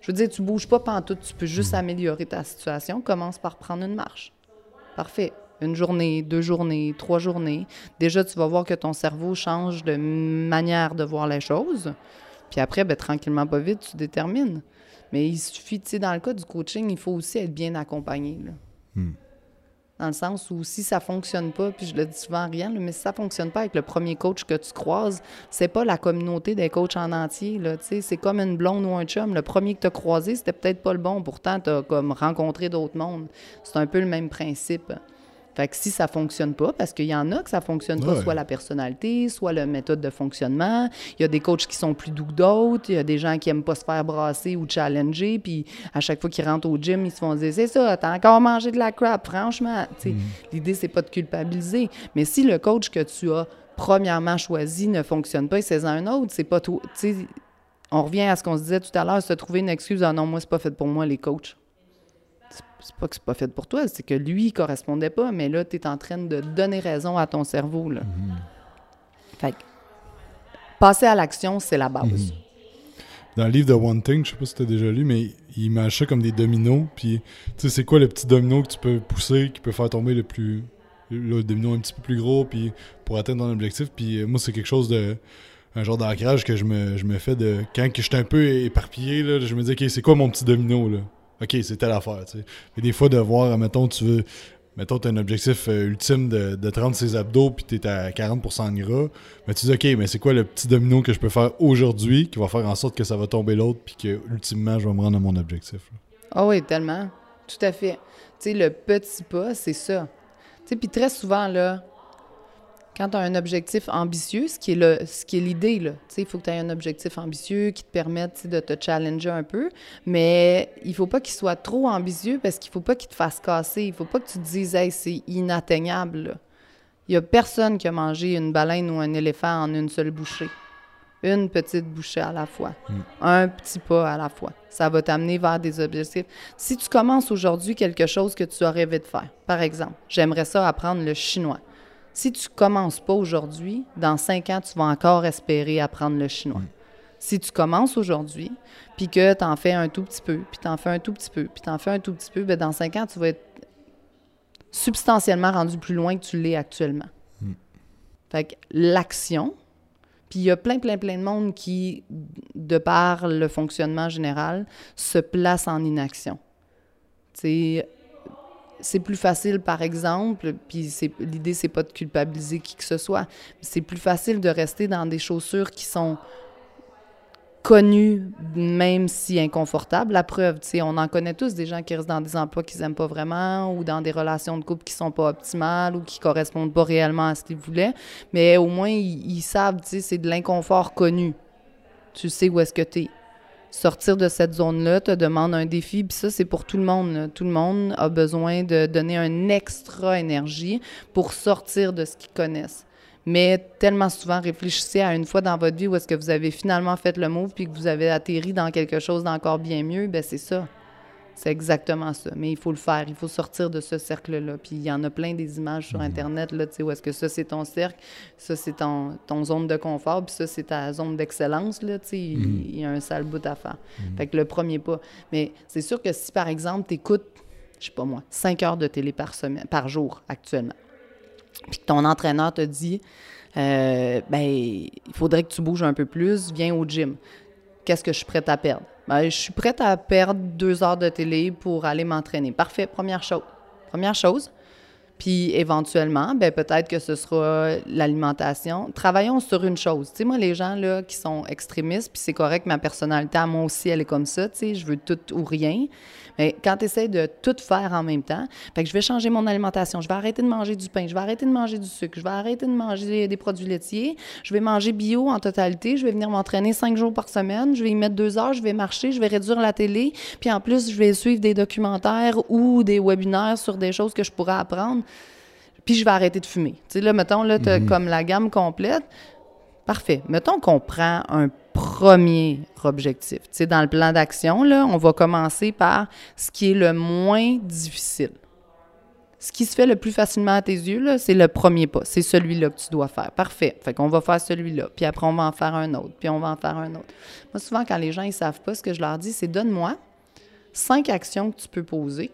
Je veux dire tu bouges pas tout, tu peux juste améliorer ta situation, commence par prendre une marche. Parfait. Une journée, deux journées, trois journées. Déjà, tu vas voir que ton cerveau change de manière de voir les choses. Puis après, ben, tranquillement, pas vite, tu détermines. Mais il suffit, tu sais, dans le cas du coaching, il faut aussi être bien accompagné. Là. Hmm. Dans le sens où si ça fonctionne pas, puis je le dis souvent rien, mais si ça fonctionne pas avec le premier coach que tu croises, c'est pas la communauté des coachs en entier. Là, c'est comme une blonde ou un chum. Le premier que tu as croisé, c'était peut-être pas le bon. Pourtant, tu as comme rencontré d'autres mondes. C'est un peu le même principe. Fait que si ça fonctionne pas, parce qu'il y en a que ça fonctionne pas, soit la personnalité, soit la méthode de fonctionnement. Il y a des coachs qui sont plus doux que d'autres. Il y a des gens qui aiment pas se faire brasser ou challenger. Puis à chaque fois qu'ils rentrent au gym, ils se font dire C'est ça, t'as encore mangé de la crap, franchement. L'idée, mm. L'idée, c'est pas de culpabiliser. Mais si le coach que tu as premièrement choisi ne fonctionne pas, c'est un autre. C'est pas tout. On revient à ce qu'on se disait tout à l'heure, se trouver une excuse. Ah non, moi, c'est pas fait pour moi, les coachs c'est pas que c'est pas fait pour toi, c'est que lui, il correspondait pas, mais là, tu es en train de donner raison à ton cerveau. Là. Mm-hmm. Fait que, passer à l'action, c'est la base. Mm-hmm. Dans le livre de One Thing, je sais pas si tu as déjà lu, mais il mâche ça comme des dominos. Puis, tu sais, c'est quoi le petit domino que tu peux pousser, qui peut faire tomber le plus. Le domino un petit peu plus gros, puis pour atteindre ton objectif? Puis, euh, moi, c'est quelque chose de. Un genre d'ancrage que je me, je me fais de. Quand je suis un peu éparpillé, là, je me dis, OK, c'est quoi mon petit domino, là? OK, c'est telle affaire, tu des fois, de voir, mettons, tu veux mettons, tu as un objectif euh, ultime de, de 30 ses abdos, puis tu es à 40% de gras, mais tu dis, OK, mais c'est quoi le petit domino que je peux faire aujourd'hui qui va faire en sorte que ça va tomber l'autre, puis que, ultimement, je vais me rendre à mon objectif? Ah oh oui, tellement. Tout à fait. Tu sais, le petit pas, c'est ça. Tu puis très souvent, là, quand tu as un objectif ambitieux, ce qui est le, ce qui est l'idée, là, tu sais, il faut que tu aies un objectif ambitieux qui te permette de te challenger un peu, mais il faut pas qu'il soit trop ambitieux parce qu'il faut pas qu'il te fasse casser. Il faut pas que tu te dises, hey, c'est inatteignable. Il y a personne qui a mangé une baleine ou un éléphant en une seule bouchée. Une petite bouchée à la fois. Mm. Un petit pas à la fois. Ça va t'amener vers des objectifs. Si tu commences aujourd'hui quelque chose que tu as rêvé de faire, par exemple, j'aimerais ça apprendre le chinois. Si tu commences pas aujourd'hui, dans cinq ans, tu vas encore espérer apprendre le chinois. Si tu commences aujourd'hui, puis que tu en fais un tout petit peu, puis tu en fais un tout petit peu, puis tu en fais un tout petit peu, bien, dans cinq ans, tu vas être substantiellement rendu plus loin que tu l'es actuellement. Mm. Fait que l'action, puis il y a plein, plein, plein de monde qui, de par le fonctionnement général, se place en inaction. sais c'est plus facile, par exemple, puis l'idée, c'est pas de culpabiliser qui que ce soit, c'est plus facile de rester dans des chaussures qui sont connues, même si inconfortables. La preuve, tu sais, on en connaît tous des gens qui restent dans des emplois qu'ils n'aiment pas vraiment ou dans des relations de couple qui sont pas optimales ou qui correspondent pas réellement à ce qu'ils voulaient, mais au moins, ils, ils savent, tu sais, c'est de l'inconfort connu. Tu sais où est-ce que tu es sortir de cette zone-là te demande un défi, puis ça, c'est pour tout le monde. Tout le monde a besoin de donner un extra énergie pour sortir de ce qu'ils connaissent. Mais tellement souvent, réfléchissez à une fois dans votre vie où est-ce que vous avez finalement fait le move puis que vous avez atterri dans quelque chose d'encore bien mieux, ben c'est ça. C'est exactement ça. Mais il faut le faire. Il faut sortir de ce cercle-là. Puis il y en a plein des images sur mhm. Internet, là, tu sais, où est-ce que ça, c'est ton cercle, ça, c'est ton, ton zone de confort, puis ça, c'est ta zone d'excellence, là, tu sais. Mhm. Il y a un sale bout à faire. Mhm. Fait que le premier pas. Mais c'est sûr que si, par exemple, tu écoutes, je sais pas moi, 5 heures de télé par, semaine, par jour actuellement, puis que ton entraîneur te dit, euh, ben, il faudrait que tu bouges un peu plus, viens au gym. Qu'est-ce que je suis prête à perdre? Ben, je suis prête à perdre deux heures de télé pour aller m'entraîner. Parfait, première chose. Première chose. Puis éventuellement, ben peut-être que ce sera l'alimentation. Travaillons sur une chose. Tu sais, moi, les gens là, qui sont extrémistes, puis c'est correct, ma personnalité à moi aussi, elle est comme ça. Tu sais, je veux tout ou rien. Mais quand tu essaies de tout faire en même temps, fait que je vais changer mon alimentation, je vais arrêter de manger du pain, je vais arrêter de manger du sucre, je vais arrêter de manger des produits laitiers, je vais manger bio en totalité, je vais venir m'entraîner cinq jours par semaine, je vais y mettre deux heures, je vais marcher, je vais réduire la télé, puis en plus, je vais suivre des documentaires ou des webinaires sur des choses que je pourrais apprendre puis je vais arrêter de fumer. Tu sais, là, mettons, là, tu mhm. comme la gamme complète. Parfait. Mettons qu'on prend un premier objectif. Tu sais, dans le plan d'action, là, on va commencer par ce qui est le moins difficile. Ce qui se fait le plus facilement à tes yeux, là, c'est le premier pas. C'est celui-là que tu dois faire. Parfait. Fait qu'on va faire celui-là. Puis après, on va en faire un autre. Puis on va en faire un autre. Moi, souvent, quand les gens ne savent pas, ce que je leur dis, c'est donne-moi cinq actions que tu peux poser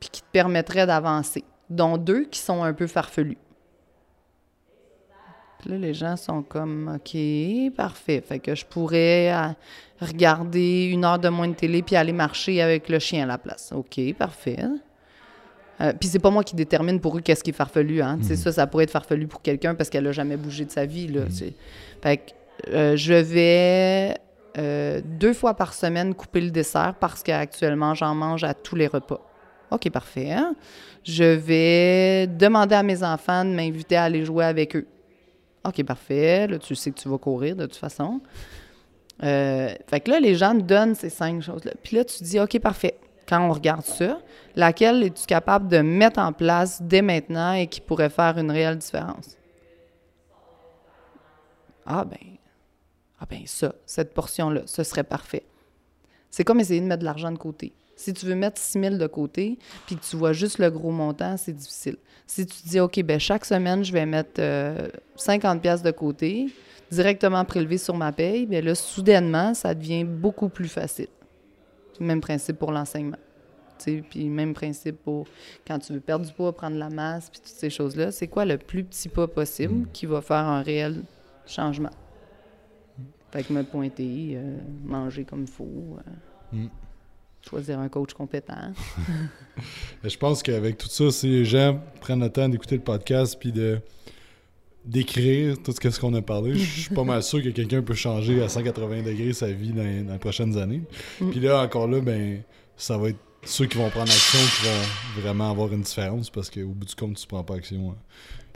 puis qui te permettraient d'avancer dont deux qui sont un peu farfelus. là, les gens sont comme, OK, parfait. Fait que je pourrais euh, regarder une heure de moins de télé puis aller marcher avec le chien à la place. OK, parfait. Euh, puis c'est pas moi qui détermine pour eux qu'est-ce qui est farfelu. Hein. Mhm. Ça, ça pourrait être farfelu pour quelqu'un parce qu'elle a jamais bougé de sa vie. Là. Mhm. Fait que euh, je vais deux fois par semaine couper le dessert parce qu'actuellement, j'en mange à tous les repas. OK, parfait. Hein? Je vais demander à mes enfants de m'inviter à aller jouer avec eux. OK, parfait. Là, tu sais que tu vas courir de toute façon. Euh, fait que là, les gens te donnent ces cinq choses-là. Puis là, tu dis, OK, parfait. Quand on regarde ça, laquelle es-tu capable de mettre en place dès maintenant et qui pourrait faire une réelle différence? Ah ben, ah ben ça, cette portion-là, ce serait parfait. C'est comme essayer de mettre de l'argent de côté. Si tu veux mettre 6 000 de côté, puis que tu vois juste le gros montant, c'est difficile. Si tu dis, OK, ben chaque semaine, je vais mettre 50 euh, pièces de côté, directement prélevé sur ma paye, bien là, soudainement, ça devient beaucoup plus facile. Même principe pour l'enseignement. Puis même principe pour quand tu veux perdre du poids, prendre la masse, puis toutes ces choses-là. C'est quoi le plus petit pas possible mm. qui va faire un réel changement? Fait que me pointer, euh, manger comme il faut. Euh. Mm. Choisir un coach compétent. [LAUGHS] je pense qu'avec tout ça, si les gens prennent le temps d'écouter le podcast puis de d'écrire tout ce qu'on a parlé, je suis pas mal sûr que quelqu'un peut changer à 180 degrés sa vie dans, les prochaines années. Mm. Puis là, encore là, ben, ça va être ceux qui vont prendre action qui vont vraiment avoir une différence parce qu'au bout du compte, tu prends pas action,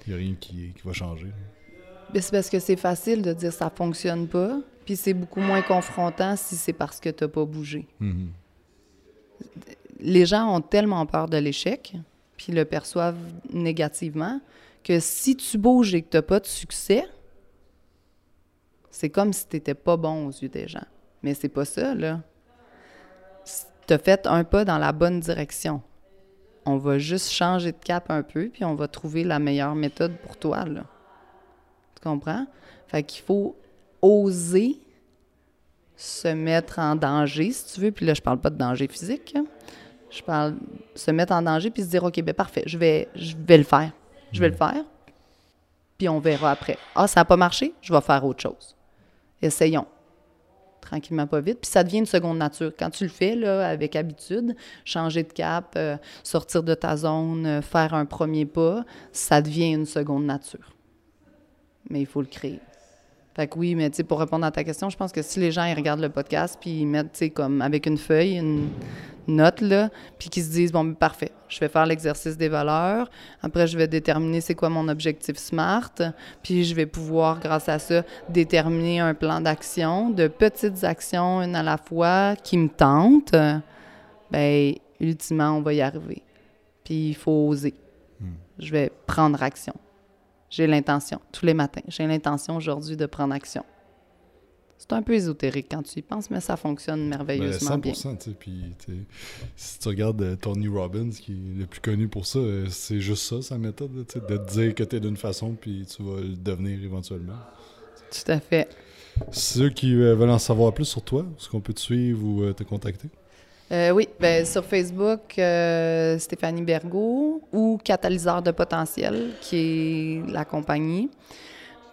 il n'y a rien qui, va changer. C'est parce que c'est facile de dire ça fonctionne pas, puis c'est beaucoup moins confrontant si c'est parce que tu n'as pas bougé. Mm-hmm les gens ont tellement peur de l'échec, puis le perçoivent négativement, que si tu bouges et que tu n'as pas de succès, c'est comme si tu n'étais pas bon aux yeux des gens. Mais c'est pas ça, là. Tu as fait un pas dans la bonne direction. On va juste changer de cap un peu, puis on va trouver la meilleure méthode pour toi, là. Tu comprends? Fait qu'il faut oser se mettre en danger, si tu veux. Puis là, je parle pas de danger physique. Je parle se mettre en danger puis se dire, OK, ben parfait, je vais, je vais le faire. Je vais le faire. Puis on verra après. Ah, ça n'a pas marché, je vais faire autre chose. Essayons. Tranquillement, pas vite. Puis ça devient une seconde nature. Quand tu le fais, là, avec habitude, changer de cap, euh, sortir de ta zone, euh, faire un premier pas, ça devient une seconde nature. Mais il faut le créer. Fait que oui, mais tu sais, pour répondre à ta question, je pense que si les gens ils regardent le podcast puis ils mettent, tu sais, comme avec une feuille, une note, là, puis qu'ils se disent, bon, parfait, je vais faire l'exercice des valeurs, après je vais déterminer c'est quoi mon objectif SMART, puis je vais pouvoir, grâce à ça, déterminer un plan d'action, de petites actions, une à la fois, qui me tentent, ben ultimement, on va y arriver. Puis il faut oser. Hmm. Je vais prendre action. J'ai l'intention, tous les matins, j'ai l'intention aujourd'hui de prendre action. C'est un peu ésotérique quand tu y penses, mais ça fonctionne merveilleusement ben, 100%, bien. Puis, si tu regardes euh, Tony Robbins, qui est le plus connu pour ça, euh, c'est juste ça, sa méthode, de te dire que tu es d'une façon, puis tu vas le devenir éventuellement. Tout à fait. Ceux qui euh, veulent en savoir plus sur toi, est-ce qu'on peut te suivre ou te contacter? Euh, oui, ben, sur Facebook, euh, Stéphanie Bergot ou Catalyseur de potentiel, qui est la compagnie.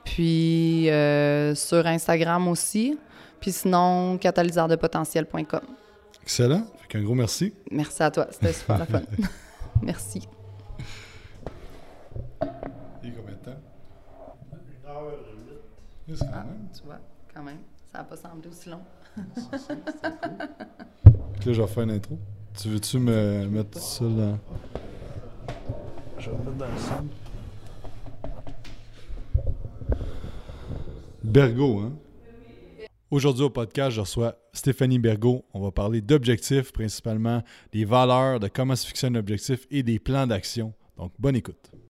Puis euh, sur Instagram aussi. Puis sinon, catalyseurdepotentiel.com. Excellent. Fait un gros merci. Merci à toi. C'était super la fun. [LAUGHS] merci. Et combien de temps? Une heure et ah, Tu vois, quand même. Ça n'a pas semblé aussi long. Là, je vais une intro. Tu veux-tu me mettre ça dans. Je vais mettre dans le centre. Bergo, hein? Aujourd'hui au podcast, je reçois Stéphanie Bergo. On va parler d'objectifs, principalement des valeurs, de comment se fixer un objectif et des plans d'action. Donc, bonne écoute.